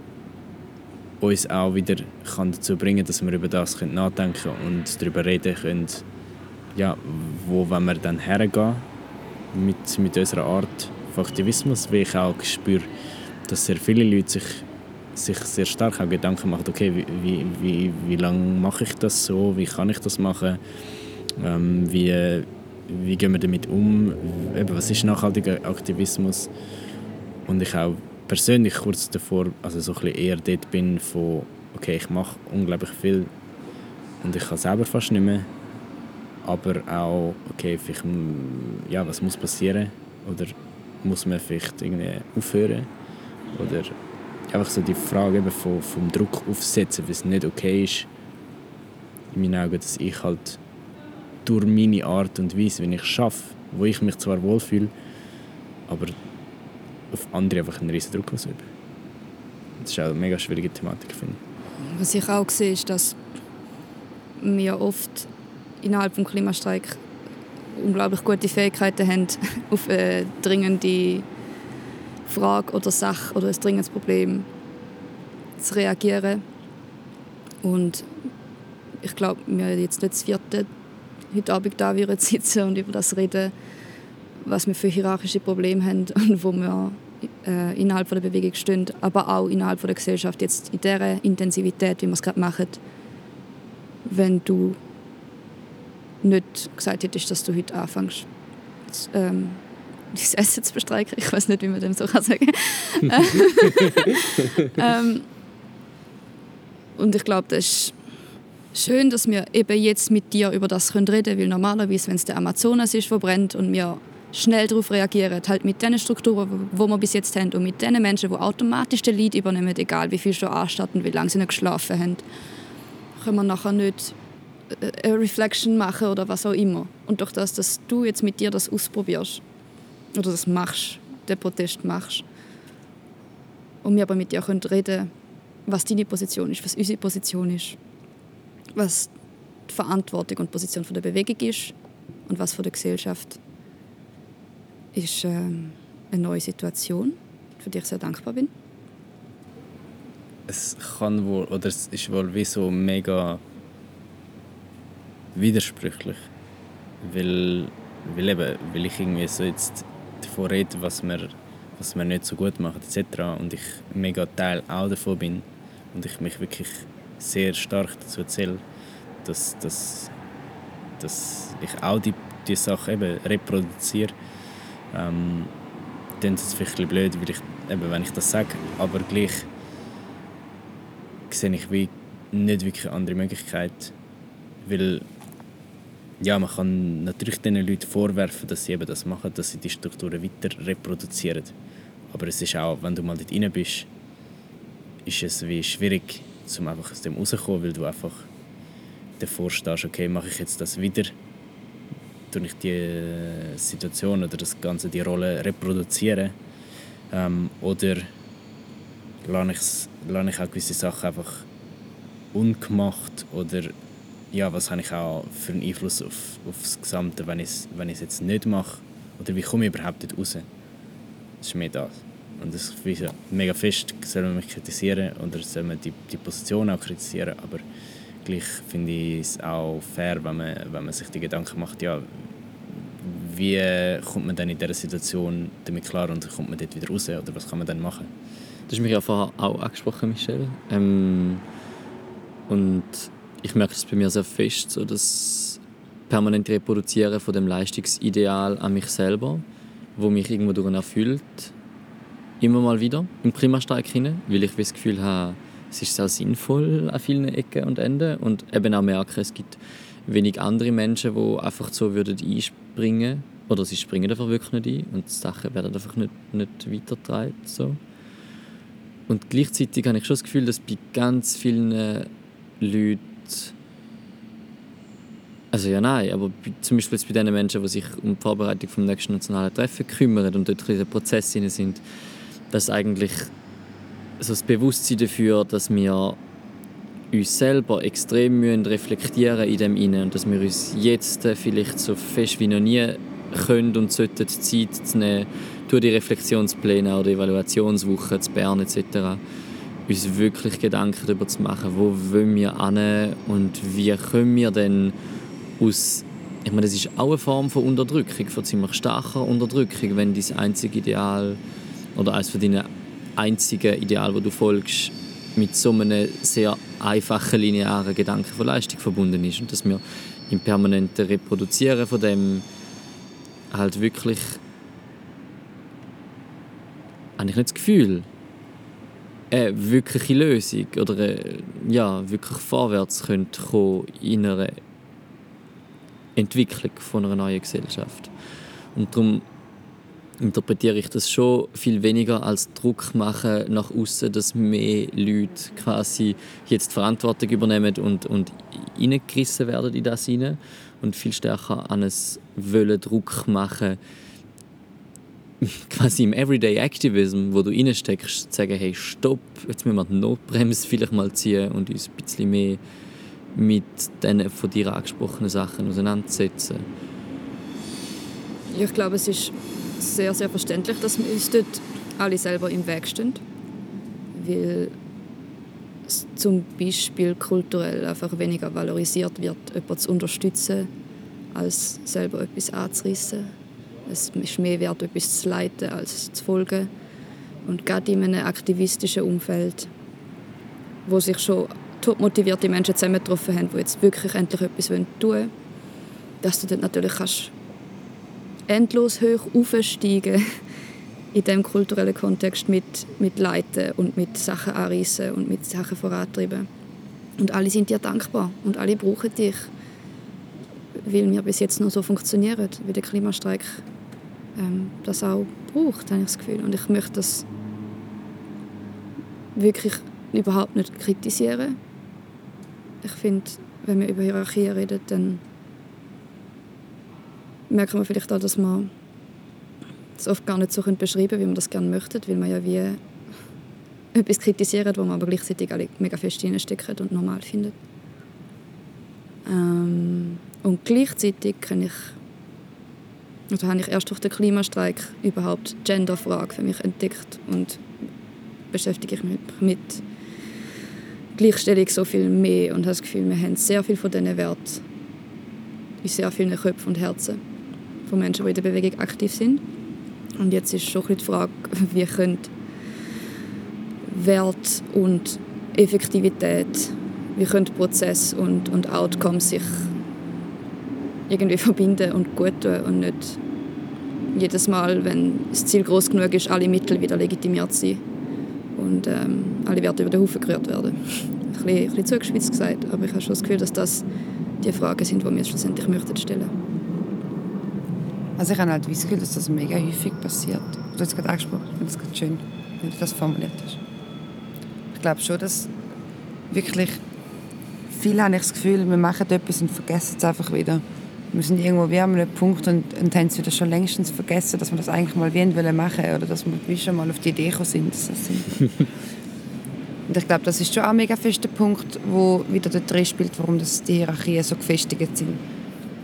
uns auch wieder kann dazu bringen kann, dass wir über das nachdenken und darüber reden können, ja, wo wenn wir dann hergehen mit, mit unserer Art von Aktivismus, weil ich auch spüre, dass sehr viele Leute sich sich sehr stark auch Gedanken macht, okay, wie, wie, wie, wie lange mache ich das so, wie kann ich das machen, ähm, wie, wie gehen wir damit um, Eben, was ist nachhaltiger Aktivismus? Und ich auch persönlich kurz davor, also so ein bisschen eher dort bin von, okay, ich mache unglaublich viel und ich kann selber fast nicht mehr, aber auch, okay, vielleicht, ja, was muss passieren oder muss man vielleicht irgendwie aufhören oder einfach so die Frage eben vom, vom Druck aufsetzen, weil es nicht okay ist, in meinen Augen, dass ich halt durch meine Art und Weise, wenn ich schaffe, wo ich mich zwar wohlfühle, aber auf andere einfach einen riesen Druck ausüben. Das ist auch eine mega schwierige Thematik, finde ich. Was ich auch sehe, ist, dass wir oft innerhalb des Klimastreik unglaublich gute Fähigkeiten haben, auf eine dringende Frage oder Sache oder ein dringendes Problem zu reagieren. Und ich glaube, wir jetzt nicht das vierte heute Abend da würden sitzen und über das reden, was wir für hierarchische Probleme haben und wo wir äh, innerhalb der Bewegung stehen, aber auch innerhalb der Gesellschaft jetzt in dieser Intensivität, wie wir es gerade machen, wenn du nicht gesagt hättest, dass du heute anfängst. Ähm, das Essen zu bestreiken. Ich weiß nicht, wie man dem so kann sagen ähm, Und ich glaube, das ist schön, dass wir eben jetzt mit dir über das reden können, weil normalerweise, wenn es der Amazonas ist, der brennt und wir schnell darauf reagieren, halt mit den Strukturen, die wir bis jetzt haben und mit den Menschen, die automatisch den Lead übernehmen, egal wie viel schon anstatt und wie lange sie nicht geschlafen haben, können wir nachher nicht eine Reflection machen oder was auch immer. Und durch das, dass du jetzt mit dir das ausprobierst, oder das machst, den Protest machst. Und wir aber mit dir können reden was deine Position ist, was unsere Position ist, was die Verantwortung und Position von der Bewegung ist und was von der Gesellschaft ist ähm, eine neue Situation, für die ich sehr dankbar bin. Es kann wohl, oder es ist wohl wie so mega widersprüchlich, weil, weil, eben, weil ich irgendwie so jetzt davon rede, was wir, was wir nicht so gut machen etc. und ich mega Teil auch davon bin und ich mich wirklich sehr stark dazu erzähle, dass, dass, dass ich auch die, die Sache eben reproduziere. Ähm, dann ist es vielleicht ein blöd, weil ich, eben, wenn ich das sage, aber gleich sehe ich wie nicht wirklich andere Möglichkeit, weil ja, man kann natürlich den Leuten vorwerfen, dass sie eben das machen, dass sie die Strukturen weiter reproduzieren. Aber es ist auch, wenn du mal dort rein bist, ist es wie schwierig, um einfach aus dem rauszukommen, weil du einfach davor stehst, okay, mache ich jetzt das wieder, tue ich die äh, Situation oder das Ganze, die Rolle reproduzieren ähm, oder lasse, lasse ich auch gewisse Sachen einfach ungemacht oder ja, was habe ich auch für einen Einfluss auf, auf das Gesamte, wenn ich es wenn jetzt nicht mache oder wie komme ich überhaupt dort raus? Das ist mehr das. Und das ist mega fest, soll man mich kritisieren oder soll man die, die Position auch kritisieren, aber gleich finde ich es auch fair, wenn man, wenn man sich die Gedanken macht, ja, wie kommt man dann in dieser Situation damit klar und kommt man dort wieder raus oder was kann man dann machen? Das ist mich ja vorher auch angesprochen, Michelle. Ähm, und ich merke es bei mir sehr fest, so das permanente Reproduzieren von dem Leistungsideal an mich selber, wo mich irgendwo durch erfüllt immer mal wieder im Klimastreik hinein, weil ich das Gefühl habe, es ist sehr sinnvoll an vielen Ecken und Enden und eben auch merke, es gibt wenig andere Menschen, die einfach so würden einspringen oder sie springen einfach wirklich nicht ein und die Sachen werden einfach nicht, nicht weitergetragen. So. Und gleichzeitig habe ich schon das Gefühl, dass bei ganz vielen Leuten also ja, nein, aber zum Beispiel bei den Menschen, die sich um die Vorbereitung des nächsten nationalen Treffen kümmern und dort in den Prozess sind, dass eigentlich so das Bewusstsein dafür, dass wir uns selber extrem müssen reflektieren in dem Inne und dass wir uns jetzt vielleicht so fest wie noch nie können und sollten Zeit zu nehmen, durch die Reflexionspläne oder die Evaluationswoche zu Bern etc., uns wirklich Gedanken darüber zu machen, wo wollen wir hin und wie können wir denn aus ich meine, das ist auch eine Form von Unterdrückung, von ziemlich starker Unterdrückung, wenn dein einzige Ideal oder eines von deinen einzigen Idealen, wo du folgst, mit so einem sehr einfachen linearen Gedanken von Leistung verbunden ist und dass wir im permanenten Reproduzieren von dem halt wirklich habe ich nicht das Gefühl eine wirkliche Lösung oder eine, ja, wirklich vorwärts könnte kommen in einer Entwicklung von einer neuen Gesellschaft. Und darum interpretiere ich das schon viel weniger als Druck machen nach außen, dass mehr Leute quasi jetzt Verantwortung übernehmen und, und reingerissen werden in das hinein und viel stärker an es wollen Druck machen, quasi im Everyday Activism, wo du reinsteckst, zu sagen, hey, stopp, jetzt müssen wir die Notbremse vielleicht mal ziehen und uns ein bisschen mehr mit den von dir angesprochenen Sachen auseinandersetzen. Ich glaube, es ist sehr, sehr verständlich, dass wir uns dort alle selber im Weg stehen. Weil zum Beispiel kulturell einfach weniger valorisiert wird, jemanden zu unterstützen, als selber etwas anzureissen. Es ist mehr wert, etwas zu leiten, als zu folgen. Und gerade in einem aktivistischen Umfeld, wo sich schon top motivierte Menschen zusammengetroffen haben, die jetzt wirklich endlich etwas tun wollen, dass du dort natürlich kannst endlos hoch aufsteigen in diesem kulturellen Kontext mit, mit Leiten und mit Sachen anreißen und mit Sachen vorantreiben. Und alle sind dir dankbar und alle brauchen dich, weil wir bis jetzt nur so funktionieren, wie der Klimastreik ähm, das auch braucht, habe ich das Gefühl. Und ich möchte das wirklich überhaupt nicht kritisieren. Ich finde, wenn wir über Hierarchie reden, dann merken wir vielleicht auch, dass man das oft gar nicht so beschreiben können, wie man das gerne möchte, weil man ja wie etwas kritisieren, wo man aber gleichzeitig alle mega fest reinstecken und normal findet. Ähm, und gleichzeitig kann ich, also habe ich erst durch den Klimastreik überhaupt Genderfrage für mich entdeckt und beschäftige ich mich mit Gleichstellung so viel mehr und habe das Gefühl, wir haben sehr viel von diesen Werten in sehr vielen Köpfen und Herzen von Menschen, die in der Bewegung aktiv sind. Und jetzt ist schon die Frage, wie können Wert und Effektivität, wie können Prozess und, und Outcome sich irgendwie verbinden und gut tun und nicht jedes Mal, wenn das Ziel groß genug ist, alle Mittel wieder legitimiert sind und ähm, alle Werte über den Haufen gerührt werden. Ein bisschen, ein bisschen zugespitzt gesagt, aber ich habe schon das Gefühl, dass das die Fragen sind, die wir schlussendlich möchten stellen. Also ich habe halt das Gefühl, dass das mega häufig passiert. Du hast es gerade angesprochen, ich finde es gerade schön, wie du das formuliert hast. Ich glaube schon, dass wirklich viele haben das Gefühl, wir machen etwas und vergessen es einfach wieder. Wir sind irgendwo wie an einem Punkt und, und haben es wieder schon längstens vergessen, dass wir das eigentlich mal wollen machen oder dass wir wie schon mal auf die Idee gekommen sind, dass das sind. Und ich glaube, das ist schon auch ein mega fester Punkt, wo wieder drin spielt, warum das die Hierarchien so gefestigt sind.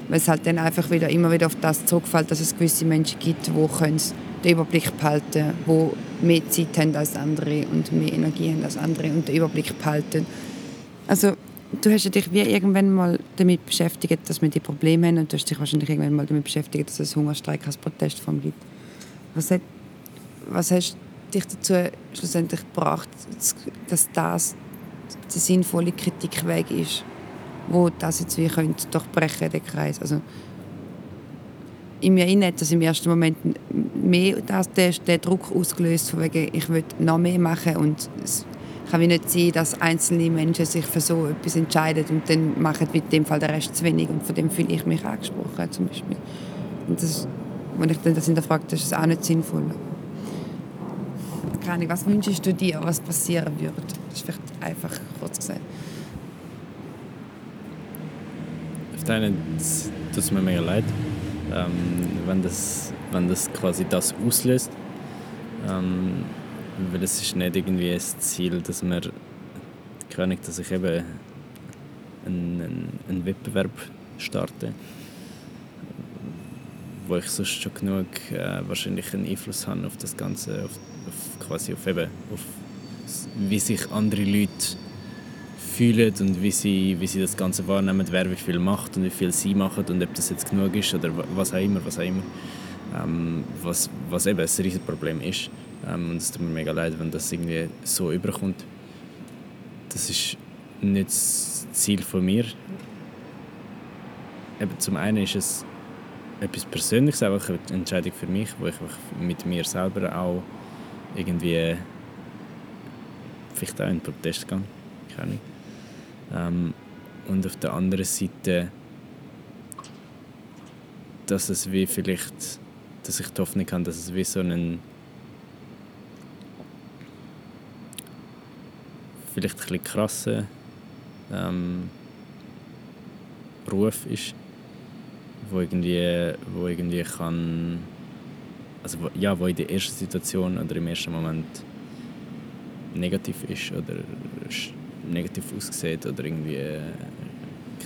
Weil es halt dann einfach wieder immer wieder auf das zurückfällt, dass es gewisse Menschen gibt, die den Überblick behalten die mehr Zeit haben als andere und mehr Energie haben als andere und den Überblick behalten. Also du hast dich wie irgendwann mal damit beschäftigt, dass wir die Probleme haben und du hast dich wahrscheinlich irgendwann mal damit beschäftigt, dass es Hungerstreik als Protestform gibt. Was, hat, was hast dich dazu schlussendlich gebracht, dass das der sinnvolle Kritikweg ist, wo das jetzt wie könnte durchbrechen den Kreis. Also in mir inne hat das im ersten Moment mehr das, den, den Druck ausgelöst, von wegen, ich will noch mehr machen und kann wie nicht sein, dass einzelne Menschen sich für so etwas entscheiden und dann machen in dem Fall der Rest zu wenig und von dem fühle ich mich angesprochen zum Beispiel. Und das, wenn ich dann das hinterfrage, das ist auch nicht sinnvoll keine was wünschst du dir, was passieren würde? Das ist vielleicht einfach kurz gesagt. Auf der einen tut es mir mega leid, ähm, wenn, das, wenn das quasi das auslöst. Ähm, weil es ist nicht irgendwie ein Ziel, dass man keine dass ich eben einen, einen, einen Wettbewerb starte, wo ich sonst schon genug äh, wahrscheinlich einen Einfluss habe auf das Ganze, auf auf, quasi auf, eben, auf wie sich andere Leute fühlen und wie sie, wie sie das Ganze wahrnehmen, wer wie viel macht und wie viel sie machen und ob das jetzt genug ist oder was auch immer, was auch immer. Ähm, was, was eben ein riesiges Problem ist. Ähm, und es tut mir mega leid, wenn das irgendwie so überkommt. Das ist nicht das Ziel von mir. Eben, zum einen ist es etwas Persönliches, einfach eine Entscheidung für mich, wo ich mit mir selber auch irgendwie vielleicht auch in den Protest gehen. Keine ähm, Und auf der anderen Seite, dass es wie vielleicht, dass ich die Hoffnung habe, dass es wie so einen vielleicht ein krasser ähm, Beruf ist, wo irgendwie, wo irgendwie kann also ja, wo in der ersten Situation oder im ersten Moment negativ ist oder negativ aussieht oder irgendwie äh,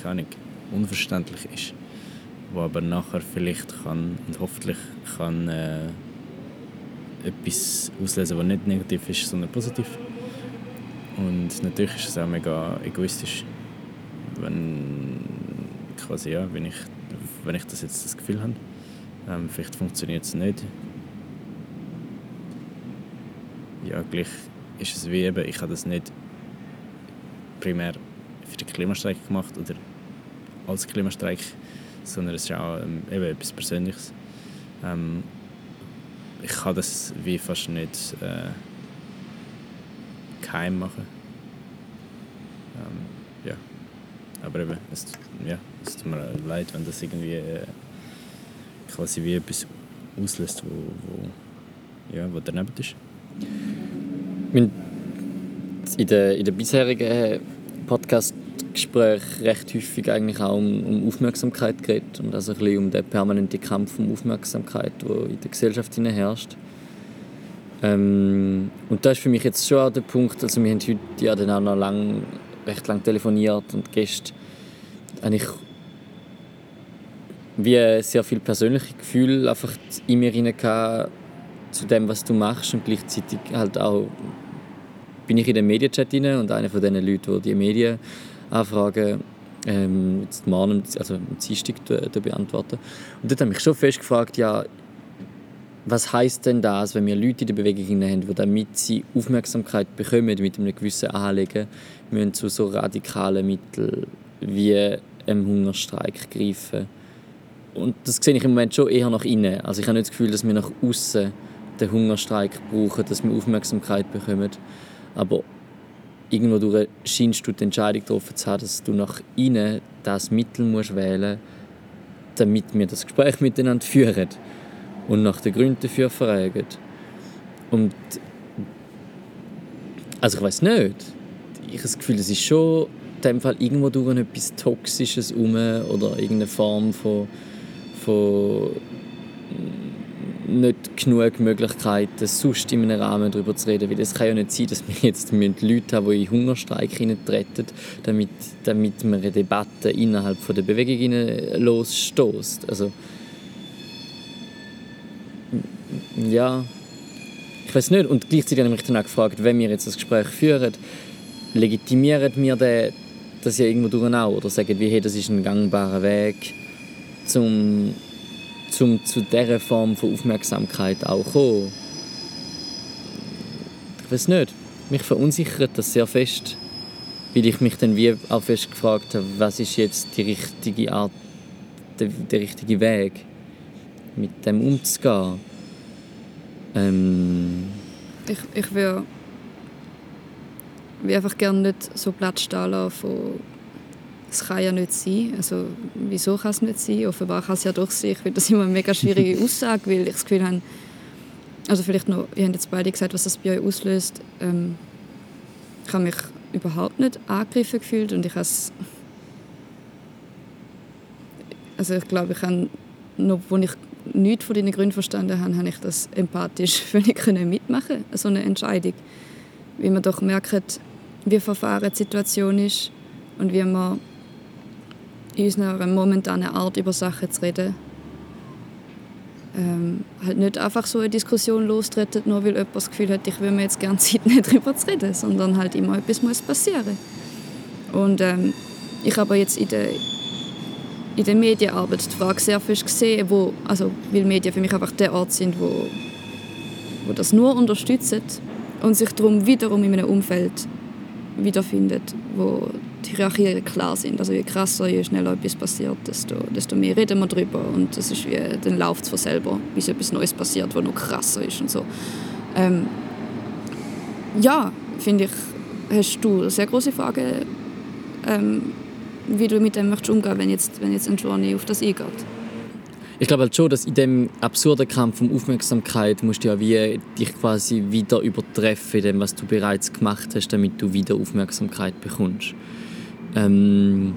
keine Ahnung, unverständlich ist, wo aber nachher vielleicht kann und hoffentlich kann äh, etwas auslösen, was nicht negativ ist, sondern positiv. Und natürlich ist es auch mega egoistisch, wenn quasi ja, wenn ich, wenn ich das jetzt das Gefühl habe, ähm, vielleicht funktioniert es nicht ja, gleich ist es wie eben, ich habe das nicht primär für den Klimastreik gemacht oder als Klimastreik, sondern es ist auch ähm, eben etwas Persönliches. Ähm, ich kann das wie fast nicht äh, geheim machen. Ähm, ja. Aber eben, es, ja, es tut mir leid, wenn das irgendwie äh, quasi wie etwas auslöst, wo, wo, ja, wo daneben ist. In den, in den bisherigen Podcast-Gesprächen recht häufig eigentlich auch um, um Aufmerksamkeit geredet und also ein bisschen um den permanenten Kampf um Aufmerksamkeit, der in der Gesellschaft herrscht. Ähm, und das ist für mich jetzt schon auch der Punkt, also wir haben heute ja dann auch noch lang, recht lang telefoniert und gestern eigentlich wie sehr viel persönliche Gefühle einfach in mir zu dem, was du machst und gleichzeitig halt auch bin ich in den Medienchat rein und einer von den Leuten, die die Medien anfragen, ähm, jetzt morgen, also am Dienstag beantworten. Und dort habe ich mich schon fest gefragt, ja, was heißt denn das, wenn wir Leute in der Bewegung haben, die damit sie Aufmerksamkeit bekommen mit einem gewissen Anliegen, müssen zu so radikalen Mitteln wie einem Hungerstreik greifen. Und das sehe ich im Moment schon eher nach innen. Also ich habe nicht das Gefühl, dass wir nach außen den Hungerstreik brauchen, dass wir Aufmerksamkeit bekommen. Aber irgendwo scheinst du die Entscheidung getroffen zu haben, dass du nach innen das Mittel musst wählen musst, damit wir das Gespräch miteinander führen und nach den Gründen dafür fragen. Und also ich weiß nicht. Ich habe das Gefühl, es ist schon in dem Fall irgendwo durch etwas Toxisches um oder irgendeine Form von, von nicht genug Möglichkeiten, sonst in einem Rahmen darüber zu reden. Weil es kann ja nicht sein, dass wir jetzt Leute haben, die in Hungerstreik treten, damit, damit man eine Debatte innerhalb der Bewegung losstößt. Also, ja, ich weiß nicht. Und gleichzeitig habe ich mich dann auch gefragt, wenn wir jetzt das Gespräch führen, legitimieren wir den, das ja irgendwo durch auch oder sagen wir, hey, das ist ein gangbarer Weg, um zum zu dieser Form von Aufmerksamkeit auch kommen. Ich weiß nicht. Mich verunsichert das sehr fest, weil ich mich dann wie auch fest gefragt habe, was ist jetzt die richtige Art, der, der richtige Weg, mit dem umzugehen. Ähm ich, ich würde einfach gerne nicht so Platz stehen lassen von es kann ja nicht sein. Also, wieso kann es nicht sein? Offenbar kann es ja doch sein. Ich finde das immer eine mega schwierige Aussage, weil ich das Gefühl habe, also vielleicht noch, ihr habt jetzt beide gesagt, was das bei euch auslöst. Ähm, ich habe mich überhaupt nicht angegriffen gefühlt und ich habe also ich glaube, ich habe noch, als ich nichts von deinen Gründen verstanden habe, habe ich das empathisch für mitmachen so eine Entscheidung. Wie man doch merkt, wie verfahren die Situation ist und wie man in unserer momentanen Art über Sachen zu reden. Ähm, halt nicht einfach so eine Diskussion lostreten, nur weil jemand das Gefühl hat, ich will mir jetzt gerne Zeit nehmen, darüber zu reden, sondern halt immer etwas muss passieren. Und ähm, ich habe jetzt in der, in der Medienarbeit die Frage sehr fest gesehen, wo, also, weil Medien für mich einfach der Ort sind, wo, wo das nur unterstützen und sich darum wiederum in einem Umfeld wiederfindet, wo die Hierarchien klar sind. Also je krasser, je schneller etwas passiert, desto, desto mehr reden wir darüber und das ist wie, dann läuft es von selber, bis etwas Neues passiert, was noch krasser ist und so. Ähm, ja, finde ich, hast du sehr große Frage, ähm, wie du mit dem möchtest umgehen, wenn jetzt, wenn jetzt ein Journey auf das eingeht. Ich glaube halt schon, dass in dem absurden Kampf um Aufmerksamkeit musst du ja wie dich quasi wieder übertreffen in dem, was du bereits gemacht hast, damit du wieder Aufmerksamkeit bekommst. Ähm,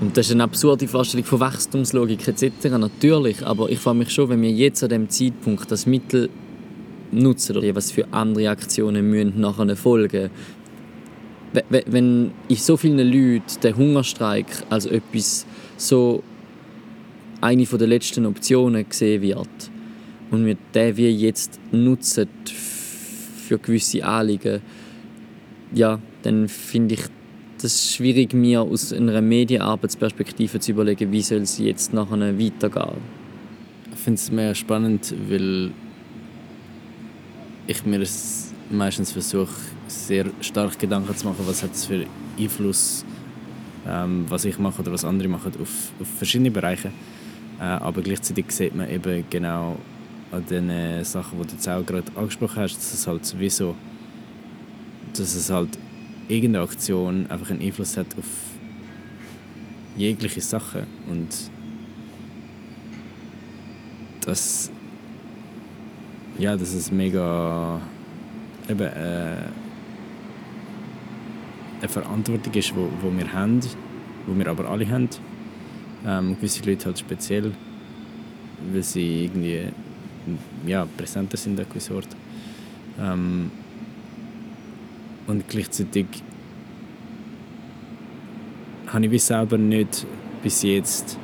und das ist eine absurde Vorstellung von Wachstumslogik etc. Natürlich, aber ich frage mich schon, wenn wir jetzt an dem Zeitpunkt das Mittel nutzen oder was für andere Aktionen müssen nachher folgen wenn in so vielen Leuten der Hungerstreik als etwas so eine der letzten Optionen gesehen wird und wir den wie jetzt nutzen für gewisse Anliegen, ja, dann finde ich das schwierig, mir aus einer Medienarbeitsperspektive zu überlegen, wie soll sie jetzt nachher weitergehen. Ich finde es mehr spannend, weil ich mir meistens versuche, sehr stark Gedanken zu machen, was hat es für Einfluss, ähm, was ich mache oder was andere machen, auf, auf verschiedene Bereiche. Äh, aber gleichzeitig sieht man eben genau an den Sachen, die du jetzt auch gerade angesprochen hast, dass es halt sowieso, dass es halt irgendeine Aktion einfach einen Einfluss hat auf jegliche Sachen und das ja, dass es mega eben äh, eine Verantwortung ist, wo, wo wir haben, wo wir aber alle haben. Ähm, gewisse Leute halt speziell, weil sie irgendwie ja, präsenter sind an gewissen Orten. Ähm, und gleichzeitig habe ich wie selber nicht bis jetzt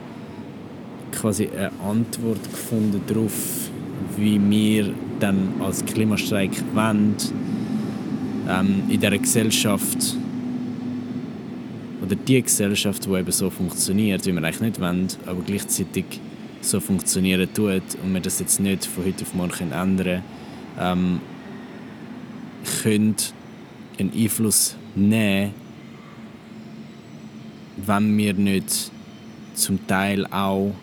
quasi eine Antwort gefunden darauf, wie wir dann als Klimastreik wollen, ähm, in dieser Gesellschaft oder die Gesellschaft, die eben so funktioniert, wie wir eigentlich nicht wollen, aber gleichzeitig so funktionieren tut und wir das jetzt nicht von heute auf morgen ändern können, ähm, können einen Einfluss nehmen, wenn wir nicht zum Teil auch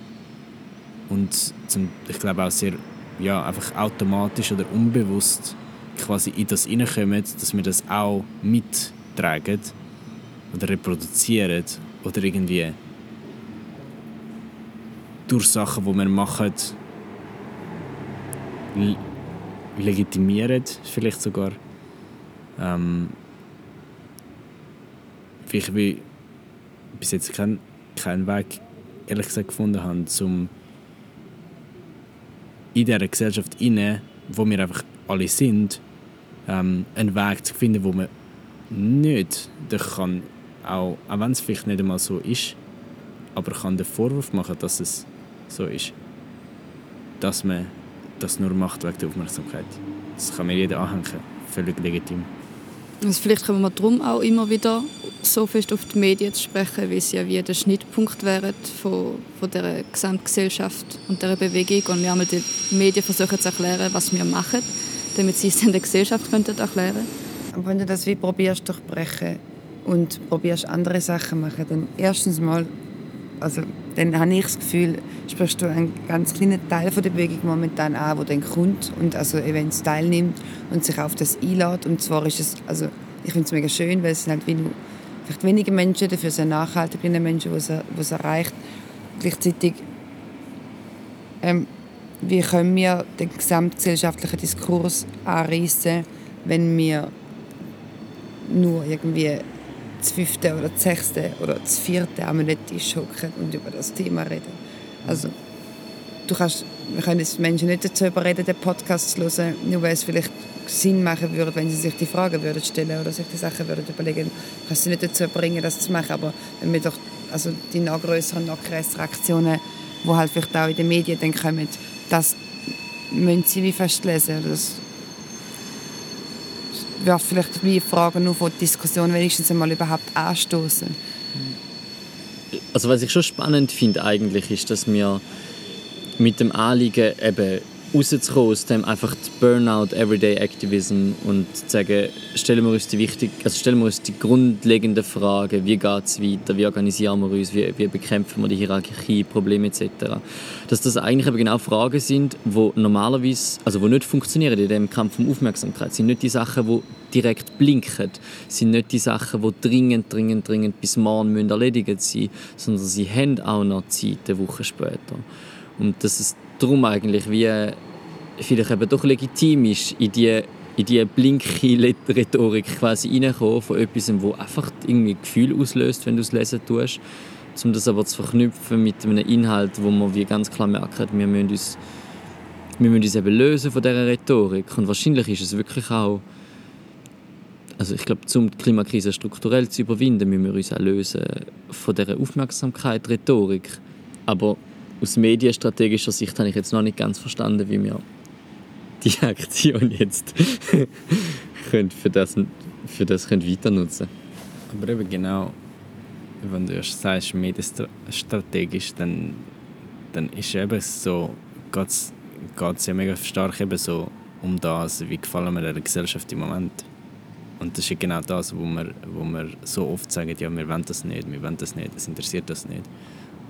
und zum, ich glaube auch sehr ja, einfach automatisch oder unbewusst quasi in das hineinkommen, dass wir das auch mittragen oder reproduzieren oder irgendwie durch Sachen, die wir machen, legitimieren, vielleicht sogar. Ähm, ich wie bis jetzt keinen kein Weg ehrlich gesagt gefunden habe, um in dieser Gesellschaft inne, wo wir einfach alle sind, ähm, einen Weg zu finden, wo man nicht kann, auch, auch wenn es vielleicht nicht einmal so ist, aber kann den Vorwurf machen, dass es so ist, dass man das nur macht wegen der Aufmerksamkeit. Das kann mir jeder anhängen, völlig legitim. Also vielleicht kommen wir darum auch immer wieder so fest auf die Medien zu sprechen, weil sie ja wie der Schnittpunkt wären von, von der Gesamtgesellschaft und der Bewegung und wir einmal die Medien versuchen zu erklären, was wir machen, damit sie es in der Gesellschaft könnten erklären könnten. Wenn du das wie probierst durchbrechen und probierst andere Sachen machen, dann erstens mal, also dann habe ich das Gefühl, sprichst du einen ganz kleinen Teil von der Bewegung momentan an, der dann kommt und also Events teilnimmt und sich auf das einlädt. Und zwar ist es, also ich finde es mega schön, weil es sind halt wie nur vielleicht wenige Menschen, dafür sehr nachhaltig viele Menschen, die es, die es erreicht. Gleichzeitig, ähm, wie können wir den gesamtgesellschaftlichen Diskurs anreißen, wenn wir nur irgendwie das fünfte oder das sechste oder das vierte am Tisch hocken und über das Thema reden. Also, du kannst, wir können jetzt Menschen nicht dazu überreden, den Podcast zu hören, nur weil es vielleicht Sinn machen würde, wenn sie sich die Fragen würden stellen oder sich die Sachen würden überlegen, kannst du nicht dazu bringen, das zu machen. Aber wenn wir doch also die noch größeren, noch krasseren Aktionen, die halt vielleicht auch in den Medien dann kommen, das müssen sie wie festlesen. Das wirft vielleicht wie Fragen auf, die Diskussion wenigstens einmal überhaupt anstoßen. Also was ich schon spannend finde eigentlich, ist, dass wir mit dem Anliegen eben rauszukommen aus dem einfach Burnout, Everyday Activism und zu sagen, stellen wir uns die, wichtig, also stellen wir uns die grundlegenden Fragen, wie geht es weiter, wie organisieren wir uns, wie, wie bekämpfen wir die Hierarchie, Probleme etc. Dass das eigentlich eben genau Fragen sind, die normalerweise, also die nicht funktionieren in dem Kampf um Aufmerksamkeit, sind nicht die Sachen, die direkt blinken, sind nicht die Sachen, die dringend, dringend, dringend bis morgen müssen erledigt sein sondern sie haben auch noch Zeit, eine Woche später. Und dass es darum eigentlich wie vielleicht eben doch legitim ist, in die in diese blinke Rhetorik quasi reinkommen von etwas, wo einfach irgendwie Gefühl auslöst, wenn du es lesen tust, um das aber zu verknüpfen mit einem Inhalt, wo man wie ganz klar merkt, wir müssen uns, wir müssen uns eben lösen von dieser Rhetorik und wahrscheinlich ist es wirklich auch also ich glaube, um die Klimakrise strukturell zu überwinden, müssen wir uns auch lösen von dieser Aufmerksamkeit, Rhetorik. Aber aus medienstrategischer Sicht habe ich jetzt noch nicht ganz verstanden, wie wir die Aktion jetzt für das, für das können weiter nutzen Aber eben genau, wenn du sagst, medienstrategisch, dann, dann ist eben so, geht es ja mega stark eben so um das, wie gefallen wir der Gesellschaft im Moment. Und das ist genau das, wo wir, wo wir so oft sagen, ja, wir wollen das nicht, wir wollen das nicht, es interessiert das nicht.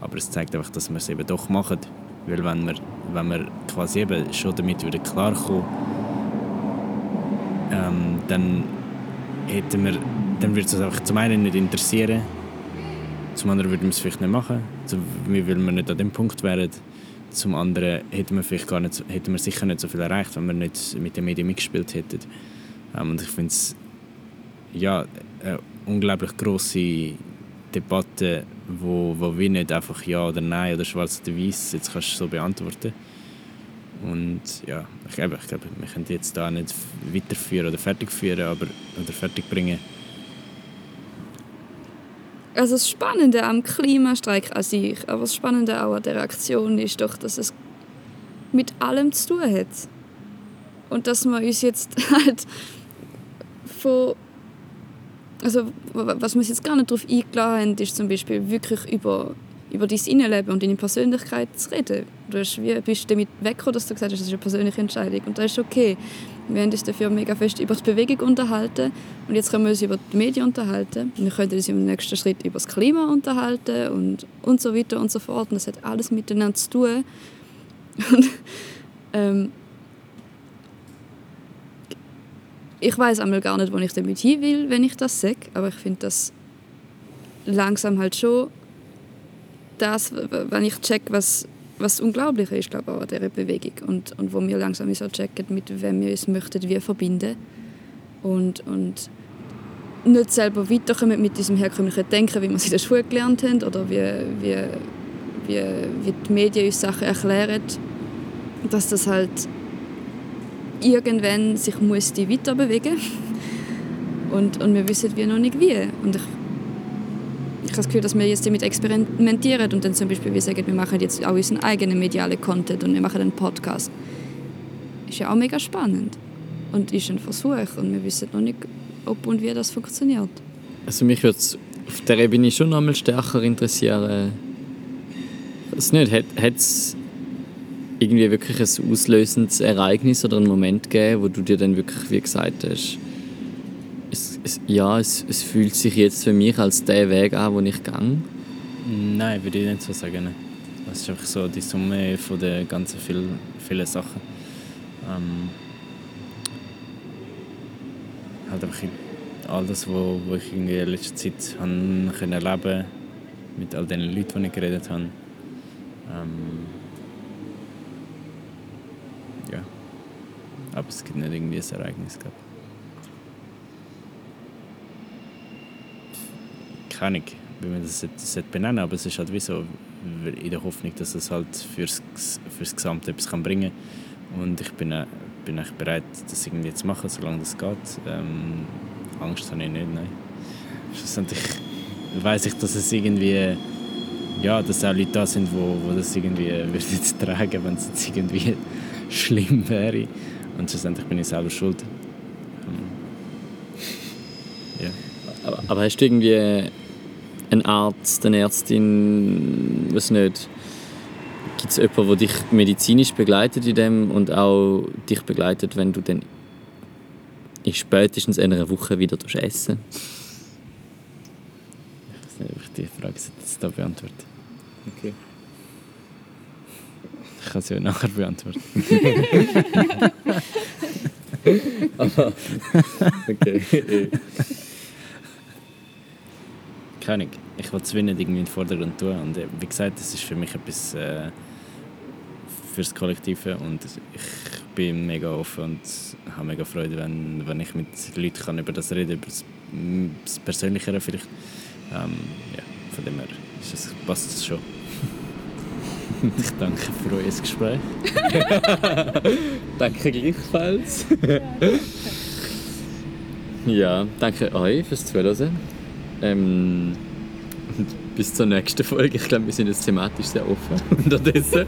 Aber es zeigt einfach, dass wir es eben doch machen. Weil wenn wir, wenn wir quasi eben schon damit wieder klarkommen, ähm, dann dann würde es uns einfach zum einen nicht interessieren, zum anderen würden wir es vielleicht nicht machen, weil wir nicht an dem Punkt wären. Zum anderen hätten wir vielleicht gar nicht, hätten wir sicher nicht so viel erreicht, wenn wir nicht mit den Medien mitgespielt hätten. Ähm, und ich finde es ja, eine unglaublich grosse Debatte, wo, wo wie nicht einfach ja oder nein oder schwarz oder weiß jetzt kannst du so beantworten. Und ja, ich glaube, ich glaube, wir können jetzt da nicht weiterführen oder fertig aber, oder fertig bringen. Also das Spannende am Klimastreik an sich, aber das Spannende auch an der Aktion ist doch, dass es mit allem zu tun hat. Und dass wir uns jetzt halt von also was wir jetzt gar nicht darauf eingeladen haben, ist zum Beispiel wirklich über, über dein Innenleben und deine Persönlichkeit zu reden. Du hast, wie bist damit weggekommen, dass du gesagt hast, das ist eine persönliche Entscheidung. Und das ist okay. Wir haben uns dafür mega fest über die Bewegung unterhalten und jetzt können wir uns über die Medien unterhalten. Wir können uns im nächsten Schritt über das Klima unterhalten und, und so weiter und so fort. Und das hat alles miteinander zu tun. Und, ähm, ich weiß einmal gar nicht, wo ich damit hin will, wenn ich das sage, aber ich finde das langsam halt schon das, wenn ich check, was, was unglaublich ist, glaube ich, an dieser Bewegung und, und wo wir langsam so checken, mit wem wir uns möchten wir verbinden und, und nicht selber weiterkommen mit diesem herkömmlichen Denken, wie wir es in der Schule gelernt haben oder wie, wie, wie, wie die Medien uns Sachen erklären, dass das halt irgendwann sich muss die weiter bewegen und, und wir wissen wie noch nicht wie und ich, ich habe das Gefühl, dass wir jetzt damit experimentieren und dann zum Beispiel wir sagen, wir machen jetzt auch unseren eigenen medialen Content und wir machen einen Podcast ist ja auch mega spannend und ist ein Versuch und wir wissen noch nicht, ob und wie das funktioniert. Also mich würde es auf der Ebene schon noch mal stärker interessieren. Es nicht, hat es irgendwie wirklich ein auslösendes Ereignis oder einen Moment gegeben, wo du dir dann wirklich, wie gesagt hast, es, es, ja, es, es fühlt sich jetzt für mich als der Weg an, den ich gehe? Nein, würde ich nicht so sagen. Es ist einfach so die Summe von den ganzen vielen, vielen Sachen. Ähm, halt einfach all das, was ich in der letzten Zeit haben können erleben mit all den Leuten, die ich geredet habe. Ähm, Aber es gibt nicht irgendwie ein Ereignis. Glaub. Keine Ahnung, wie man das jetzt benennen aber es ist halt wie so in der Hoffnung, dass es halt fürs, fürs Gesamte etwas kann bringen kann. Und ich bin, äh, bin echt bereit, das irgendwie zu machen, solange das geht. Ähm, Angst habe ich nicht, nein. Schlussendlich weiß ich, dass es irgendwie ja, dass auch Leute da sind, wo, wo das irgendwie würde jetzt tragen, wenn es jetzt irgendwie schlimm wäre. Und schlussendlich bin ich selber schuld. Ja. Aber, aber hast du irgendwie einen Arzt, eine Ärztin, was nicht? Gibt es jemanden, der dich medizinisch begleitet in dem und auch dich begleitet, wenn du dann in spätestens einer Woche wieder essen Ich weiß nicht, ob ich die Frage jetzt hier beantworte. Okay. Ich kann sie ja nachher beantworten. Aber, okay. Keine. Ich will es nicht irgendwie in den Vordergrund tun. Und äh, wie gesagt, das ist für mich etwas äh, fürs Kollektive und ich bin mega offen und habe mega Freude, wenn, wenn ich mit Leuten kann über das reden über das, das Persönlichere vielleicht. Ähm, ja, von dem her ist es, passt es schon. Ich danke für euer Gespräch. danke gleichfalls. ja, danke euch fürs Zuhören. Ähm, bis zur nächsten Folge. Ich glaube, wir sind jetzt thematisch sehr offen unterdessen.